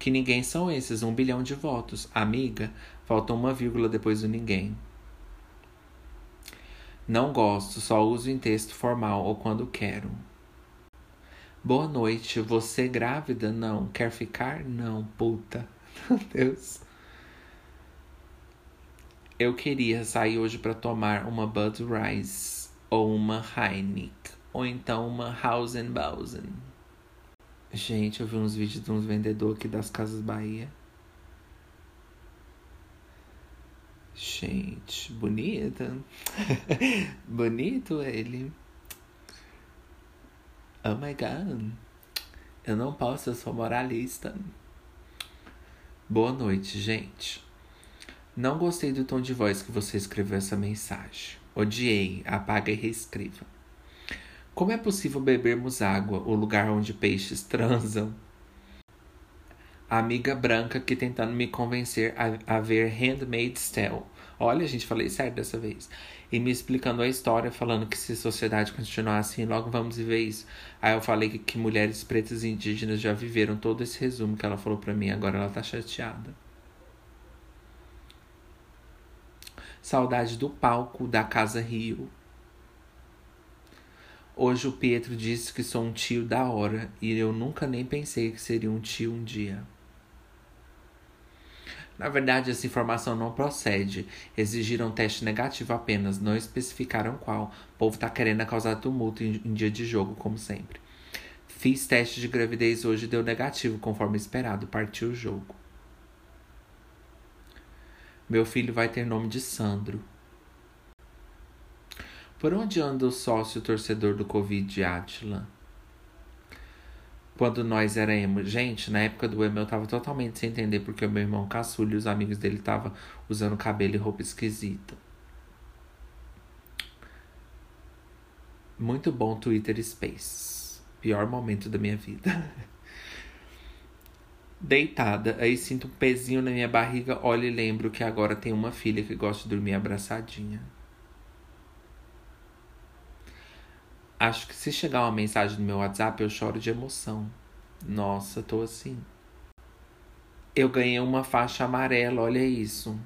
Que ninguém são esses? Um bilhão de votos. Amiga, falta uma vírgula depois do ninguém. Não gosto, só uso em texto formal ou quando quero. Boa noite, você grávida? Não. Quer ficar? Não, puta. Meu Deus. Eu queria sair hoje para tomar uma Budweiser ou uma Heineken, ou então uma Hausenbausen. Gente, eu vi uns vídeos de uns vendedores aqui das Casas Bahia. Gente, bonita. Bonito ele. Oh my god. Eu não posso, eu sou moralista. Boa noite, gente. Não gostei do tom de voz que você escreveu essa mensagem. Odiei, apaga e reescreva. Como é possível bebermos água, o lugar onde peixes transam? A amiga branca que tentando me convencer a, a ver Handmaid's Tale. Olha, gente, falei certo dessa vez. E me explicando a história, falando que se a sociedade continuar assim, logo vamos viver isso. Aí eu falei que, que mulheres pretas e indígenas já viveram todo esse resumo que ela falou pra mim, agora ela tá chateada. Saudade do palco da Casa Rio. Hoje o Pietro disse que sou um tio da hora e eu nunca nem pensei que seria um tio um dia. Na verdade, essa informação não procede. Exigiram teste negativo apenas, não especificaram qual. O povo tá querendo causar tumulto em, em dia de jogo, como sempre. Fiz teste de gravidez hoje e deu negativo, conforme esperado. Partiu o jogo. Meu filho vai ter nome de Sandro. Por onde anda o sócio torcedor do Covid, Atila? Quando nós era emo. Gente, na época do emo eu tava totalmente sem entender porque o meu irmão caçulho e os amigos dele estavam usando cabelo e roupa esquisita. Muito bom Twitter Space. Pior momento da minha vida. deitada. Aí sinto um pezinho na minha barriga, olho e lembro que agora tenho uma filha que gosta de dormir abraçadinha. Acho que se chegar uma mensagem no meu WhatsApp, eu choro de emoção. Nossa, tô assim. Eu ganhei uma faixa amarela, olha isso.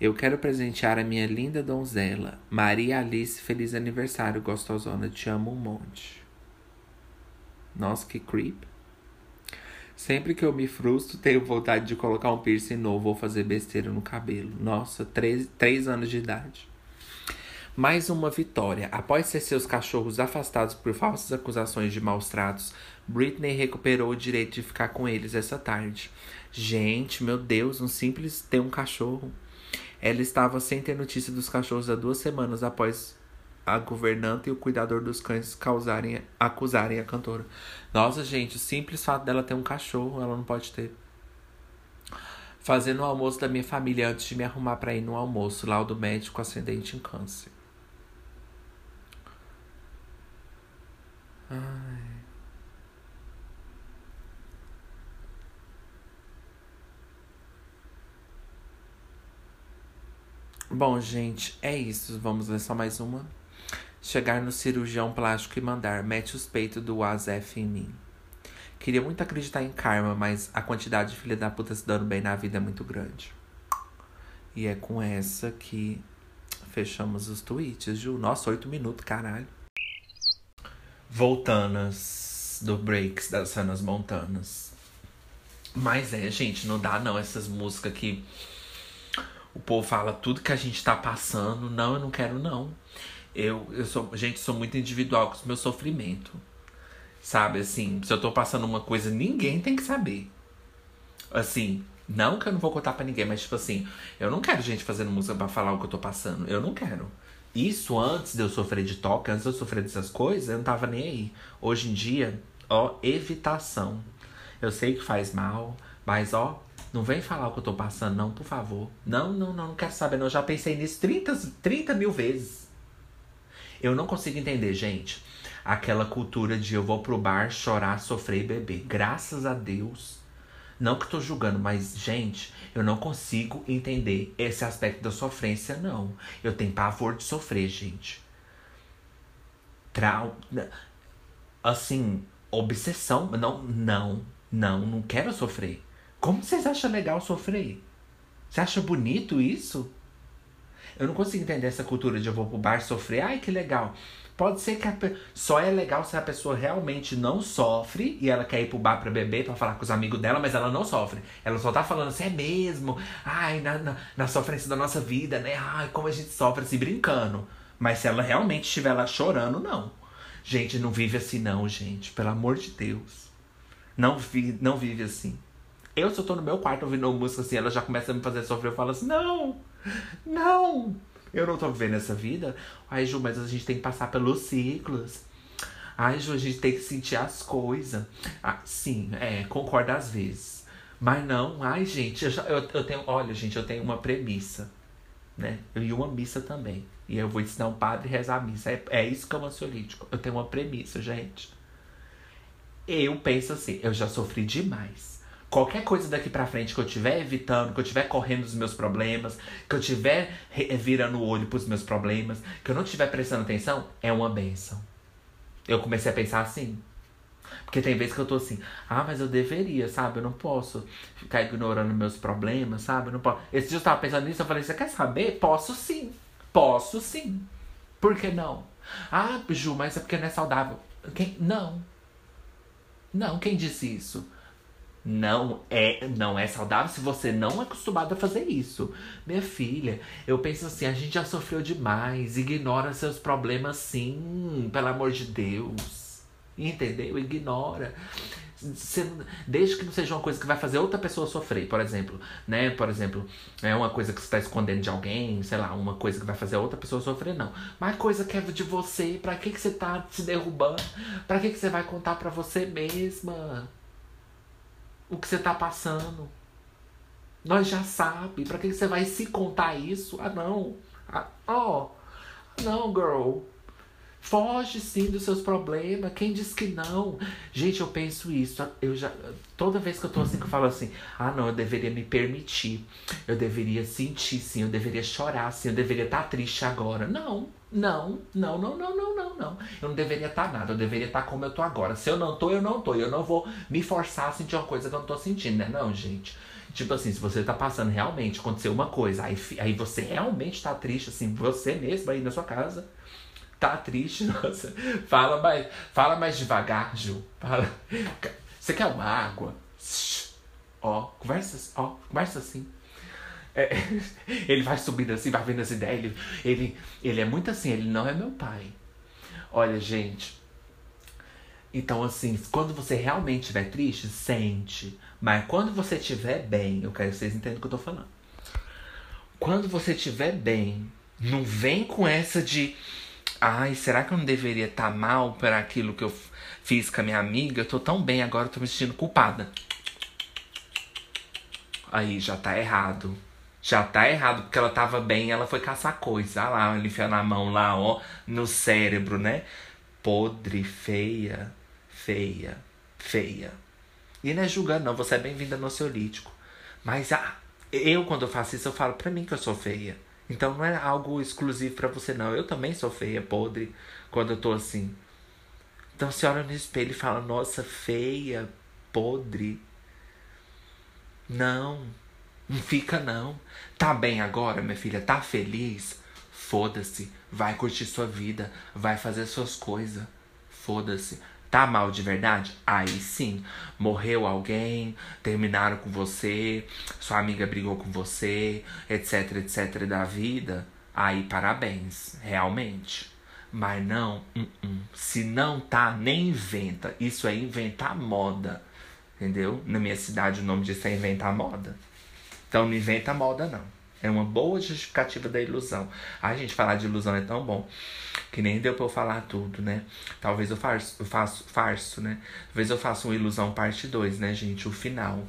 Eu quero presentear a minha linda donzela, Maria Alice. Feliz aniversário, gostosona. Te amo um monte. Nossa, que creep. Sempre que eu me frustro, tenho vontade de colocar um piercing novo ou fazer besteira no cabelo. Nossa, três, três anos de idade. Mais uma vitória. Após ter seus cachorros afastados por falsas acusações de maus tratos, Britney recuperou o direito de ficar com eles essa tarde. Gente, meu Deus, um simples ter um cachorro. Ela estava sem ter notícia dos cachorros há duas semanas após a governanta e o cuidador dos cães causarem, acusarem a cantora. Nossa, gente, o simples fato dela ter um cachorro, ela não pode ter. Fazendo o almoço da minha família antes de me arrumar para ir no almoço, lá do médico ascendente em câncer. Ai. Bom, gente, é isso. Vamos ler só mais uma. Chegar no cirurgião plástico e mandar, mete os peitos do Azef em mim. Queria muito acreditar em karma, mas a quantidade de filha da puta se dando bem na vida é muito grande. E é com essa que fechamos os tweets, Ju. Nossa, oito minutos, caralho. Voltanas do Breaks das Sanas Montanas. Mas é, gente, não dá não essas músicas que o povo fala tudo que a gente tá passando. Não, eu não quero não. Eu, eu sou, gente, sou muito individual com o meu sofrimento. Sabe, assim, se eu tô passando uma coisa, ninguém tem que saber. Assim, não que eu não vou contar para ninguém, mas tipo assim, eu não quero gente fazendo música para falar o que eu tô passando. Eu não quero. Isso antes de eu sofrer de toque, antes de eu sofrer dessas coisas, eu não tava nem aí. Hoje em dia, ó, evitação. Eu sei que faz mal, mas ó, não vem falar o que eu tô passando, não, por favor. Não, não, não, não quero saber, não. Eu já pensei nisso 30, 30 mil vezes. Eu não consigo entender, gente, aquela cultura de eu vou pro bar chorar, sofrer e beber. Graças a Deus. Não que tô julgando, mas, gente, eu não consigo entender esse aspecto da sofrência, não. Eu tenho pavor de sofrer, gente. Trau... Assim, obsessão. Não, não, não, não quero sofrer. Como vocês acham legal sofrer? Você acha bonito isso? Eu não consigo entender essa cultura de eu vou pro bar sofrer. Ai, que legal. Pode ser que a só é legal se a pessoa realmente não sofre e ela quer ir pro bar pra beber, pra falar com os amigos dela, mas ela não sofre. Ela só tá falando assim, é mesmo. Ai, na, na, na sofrência da nossa vida, né? Ai, como a gente sofre assim, brincando. Mas se ela realmente estiver lá chorando, não. Gente, não vive assim, não, gente. Pelo amor de Deus. Não, vi, não vive assim. Eu, se eu tô no meu quarto ouvindo música assim, ela já começa a me fazer sofrer, eu falo assim, não, não, eu não tô vivendo essa vida. Ai, Ju, mas a gente tem que passar pelos ciclos. Ai, Ju, a gente tem que sentir as coisas. Ah, sim, é, concordo às vezes. Mas não, ai, gente, eu, já, eu, eu tenho, olha, gente, eu tenho uma premissa, né? E uma missa também. E eu vou ensinar um padre a rezar a missa. É, é isso que é um ansiolítico. Eu tenho uma premissa, gente. Eu penso assim, eu já sofri demais qualquer coisa daqui para frente que eu tiver evitando, que eu tiver correndo dos meus problemas, que eu tiver virando o olho pros meus problemas, que eu não tiver prestando atenção, é uma benção. Eu comecei a pensar assim. Porque tem vezes que eu tô assim, ah, mas eu deveria, sabe? Eu não posso ficar ignorando meus problemas, sabe? Eu não posso. Esse dia eu tava pensando nisso, eu falei, você quer saber? Posso sim. Posso sim. Por que não? Ah, Ju, mas é porque não é saudável. Quem? Não. Não, quem disse isso? Não é, não é saudável se você não é acostumado a fazer isso. Minha filha, eu penso assim, a gente já sofreu demais. Ignora seus problemas sim, pelo amor de Deus. Entendeu? Ignora. Desde que não seja uma coisa que vai fazer outra pessoa sofrer, por exemplo, né? Por exemplo, é uma coisa que você está escondendo de alguém, sei lá, uma coisa que vai fazer outra pessoa sofrer, não. Mas coisa que é de você, pra que, que você tá se derrubando? Pra que, que você vai contar pra você mesma? O que você tá passando. Nós já sabe. Para que você vai se contar isso? Ah, não. Ah. Oh. Não, girl. Foge sim dos seus problemas. Quem diz que não? Gente, eu penso isso. Eu já toda vez que eu tô assim que eu falo assim: "Ah, não, eu deveria me permitir. Eu deveria sentir sim, eu deveria chorar sim, eu deveria estar tá triste agora". Não. Não, não, não, não, não, não, não. Eu não deveria estar tá nada, eu deveria estar tá como eu tô agora. Se eu não tô, eu não tô. Eu não vou me forçar a sentir uma coisa que eu não tô sentindo, né? Não, gente. Tipo assim, se você tá passando realmente, aconteceu uma coisa, aí, aí você realmente tá triste, assim, você mesmo aí na sua casa, tá triste, nossa. Fala mais, fala mais devagar, Ju. Fala. Você quer uma água? Ó, conversa, ó, conversa assim. É, ele vai subindo assim, vai vendo as ideias. Ele, ele, ele é muito assim, ele não é meu pai. Olha, gente. Então, assim, quando você realmente estiver triste, sente. Mas quando você estiver bem, eu quero que vocês entendam o que eu tô falando. Quando você estiver bem, não vem com essa de. Ai, será que eu não deveria estar tá mal por aquilo que eu fiz com a minha amiga? Eu tô tão bem agora, eu tô me sentindo culpada. Aí já tá errado. Já tá errado, porque ela tava bem ela foi caçar coisa. Olha lá, enfiando a mão lá, ó, no cérebro, né? Podre, feia, feia, feia. E não é julgando, não, você é bem-vinda no ansiolítico. Mas ah, eu, quando eu faço isso, eu falo pra mim que eu sou feia. Então não é algo exclusivo para você, não. Eu também sou feia, podre, quando eu tô assim. Então você olha no espelho e fala, nossa, feia, podre. Não, não fica não. Tá bem agora, minha filha? Tá feliz? Foda-se. Vai curtir sua vida. Vai fazer suas coisas. Foda-se. Tá mal de verdade? Aí sim. Morreu alguém, terminaram com você, sua amiga brigou com você, etc, etc da vida. Aí parabéns, realmente. Mas não, uh -uh. se não tá, nem inventa. Isso é inventar moda. Entendeu? Na minha cidade o nome disso é inventar moda. Então não inventa moda, não. É uma boa justificativa da ilusão. A gente falar de ilusão é tão bom que nem deu pra eu falar tudo, né? Talvez eu faço, eu faço farso, né? Talvez eu faça uma ilusão parte 2, né, gente? O final.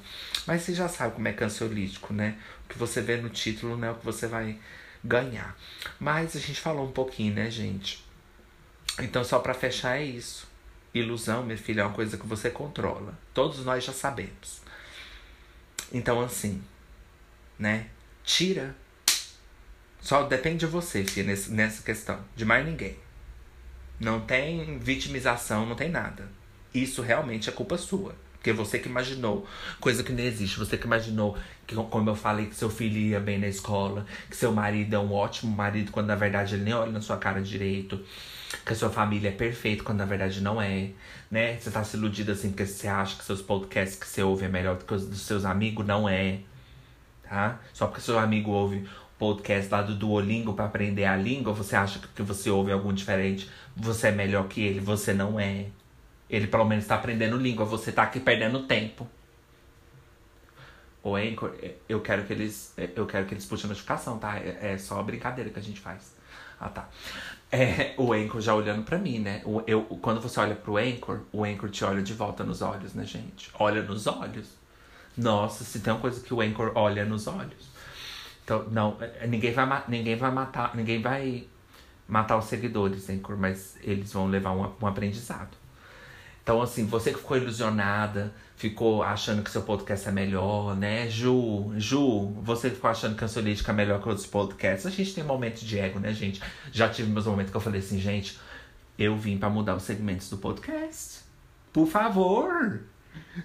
Mas você já sabe como é canceolítico, né? O que você vê no título não é o que você vai ganhar. Mas a gente falou um pouquinho, né, gente? Então, só para fechar, é isso. Ilusão, minha filha, é uma coisa que você controla. Todos nós já sabemos. Então, assim, né? Tira. Só depende de você, filha, nessa questão. De mais ninguém. Não tem vitimização, não tem nada. Isso realmente é culpa sua. Porque você que imaginou coisa que não existe. Você que imaginou que, como eu falei, que seu filho ia bem na escola, que seu marido é um ótimo marido, quando na verdade ele nem olha na sua cara direito, que a sua família é perfeita, quando na verdade não é, né? Você tá se iludido assim porque você acha que seus podcasts que você ouve é melhor do que os dos seus amigos, não é tá? Só porque seu amigo ouve podcast lá do Duolingo para aprender a língua, você acha que você ouve algum diferente, você é melhor que ele, você não é. Ele pelo menos está aprendendo língua, você tá aqui perdendo tempo. O Anchor, eu quero que eles, eu quero que eles puxem a notificação, tá? É, é só brincadeira que a gente faz. Ah, tá. É, o Anchor já olhando para mim, né? Eu, quando você olha pro Anchor, o Anchor te olha de volta nos olhos, né, gente? Olha nos olhos. Nossa, se tem uma coisa que o Anchor olha nos olhos. Então, não, é, ninguém vai, ninguém vai matar, ninguém vai matar os seguidores, Anchor, mas eles vão levar um, um aprendizado. Então, assim, você que ficou ilusionada, ficou achando que seu podcast é melhor, né? Ju, Ju, você que ficou achando que a Ansiolítica é melhor que outros podcasts. A gente tem momento de ego, né, gente? Já tive meus momentos que eu falei assim, gente, eu vim para mudar os segmentos do podcast. Por favor!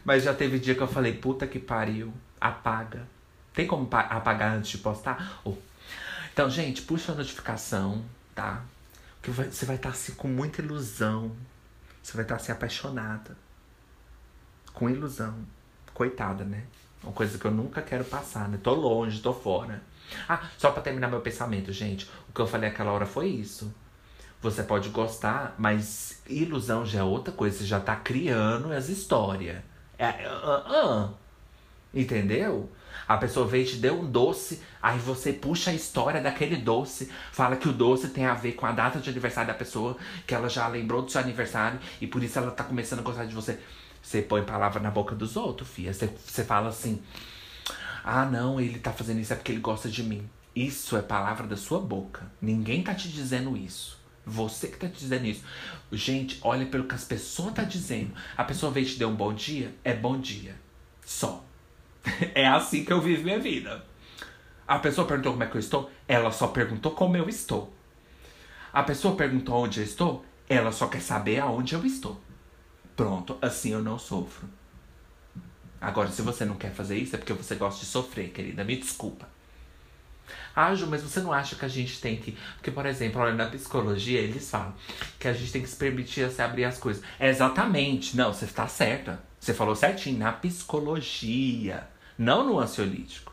Mas já teve dia que eu falei, puta que pariu, apaga. Tem como apagar antes de postar? Oh. Então, gente, puxa a notificação, tá? Que você vai estar tá, assim com muita ilusão. Você vai estar tá, assim apaixonada. Com ilusão. Coitada, né? Uma coisa que eu nunca quero passar, né? Tô longe, tô fora. Ah, só pra terminar meu pensamento, gente. O que eu falei aquela hora foi isso. Você pode gostar, mas ilusão já é outra coisa. Você já tá criando as histórias. É, uh, uh, entendeu? A pessoa veio te deu um doce, aí você puxa a história daquele doce, fala que o doce tem a ver com a data de aniversário da pessoa, que ela já lembrou do seu aniversário e por isso ela tá começando a gostar de você. Você põe palavra na boca dos outros, filha. Você, você fala assim: ah, não, ele tá fazendo isso é porque ele gosta de mim. Isso é palavra da sua boca. Ninguém tá te dizendo isso. Você que tá dizendo isso. Gente, olha pelo que as pessoas tá dizendo. A pessoa veio te dar um bom dia, é bom dia. Só. é assim que eu vivo minha vida. A pessoa perguntou como é que eu estou, ela só perguntou como eu estou. A pessoa perguntou onde eu estou, ela só quer saber aonde eu estou. Pronto, assim eu não sofro. Agora, se você não quer fazer isso, é porque você gosta de sofrer, querida. Me desculpa. Ah, Ju, mas você não acha que a gente tem que. Porque, por exemplo, olha, na psicologia eles falam que a gente tem que se permitir se abrir as coisas. Exatamente. Não, você está certa. Você falou certinho. Na psicologia. Não no ansiolítico.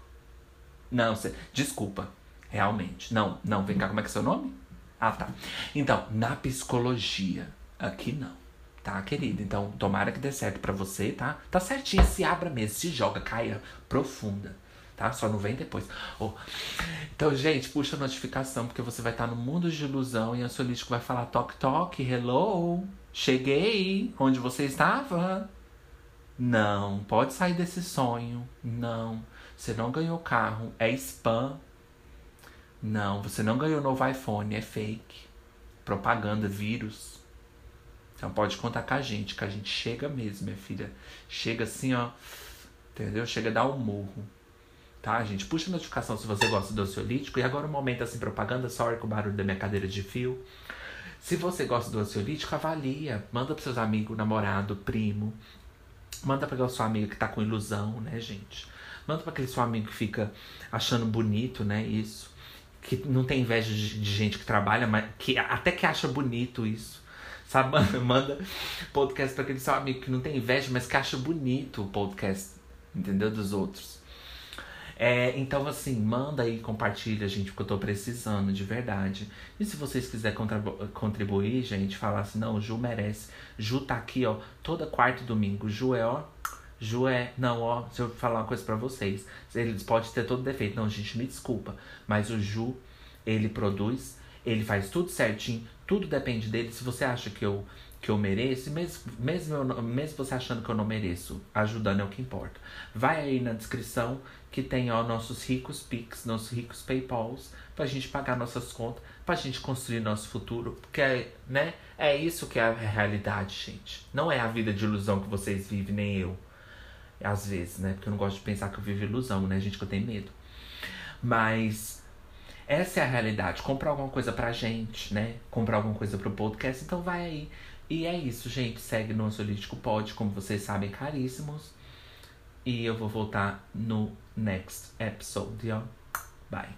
Não, você. Desculpa. Realmente. Não, não. Vem cá, como é que é seu nome? Ah, tá. Então, na psicologia. Aqui não. Tá, querida? Então, tomara que dê certo para você, tá? Tá certinho, se abra mesmo, se joga, caia profunda tá? Só não vem depois. Oh. Então, gente, puxa a notificação, porque você vai estar no mundo de ilusão e o ansiolítico vai falar toque, toque, hello, cheguei, onde você estava? Não, pode sair desse sonho. Não, você não ganhou carro, é spam. Não, você não ganhou novo iPhone, é fake. Propaganda, vírus. Então pode contar com a gente, que a gente chega mesmo, minha filha. Chega assim, ó. Entendeu? Chega a dar um murro tá, gente? Puxa a notificação se você gosta do ansiolítico. E agora um momento assim, propaganda, sorry com o barulho da minha cadeira de fio. Se você gosta do ansiolítico, avalia. Manda pros seus amigos, namorado, primo. Manda pra aquele seu amigo que tá com ilusão, né, gente? Manda pra aquele seu amigo que fica achando bonito, né, isso. Que não tem inveja de, de gente que trabalha, mas que até que acha bonito isso. Sabe? Manda, manda podcast pra aquele seu amigo que não tem inveja, mas que acha bonito o podcast, entendeu? Dos outros. É, então, assim, manda aí, compartilha, gente, porque eu tô precisando, de verdade. E se vocês quiserem contribuir, gente, falar assim, não, Ju merece. Ju tá aqui, ó, toda quarta e domingo. Ju é, ó. Ju é. Não, ó, deixa eu falar uma coisa pra vocês. Eles podem ter todo defeito. Não, gente, me desculpa. Mas o Ju, ele produz, ele faz tudo certinho, tudo depende dele. Se você acha que eu que eu mereço, mesmo, mesmo, eu, mesmo você achando que eu não mereço, ajudando é o que importa. Vai aí na descrição que tem ó, nossos ricos Pix, nossos ricos Paypals, pra gente pagar nossas contas, pra gente construir nosso futuro. Porque é, né, é isso que é a realidade, gente. Não é a vida de ilusão que vocês vivem, nem eu. Às vezes, né? Porque eu não gosto de pensar que eu vivo ilusão, né, gente? Que eu tenho medo. Mas essa é a realidade. Comprar alguma coisa pra gente, né? Comprar alguma coisa pro podcast, então vai aí e é isso, gente. Segue no Ansiolítico Pod, como vocês sabem, caríssimos. E eu vou voltar no next episode. Bye.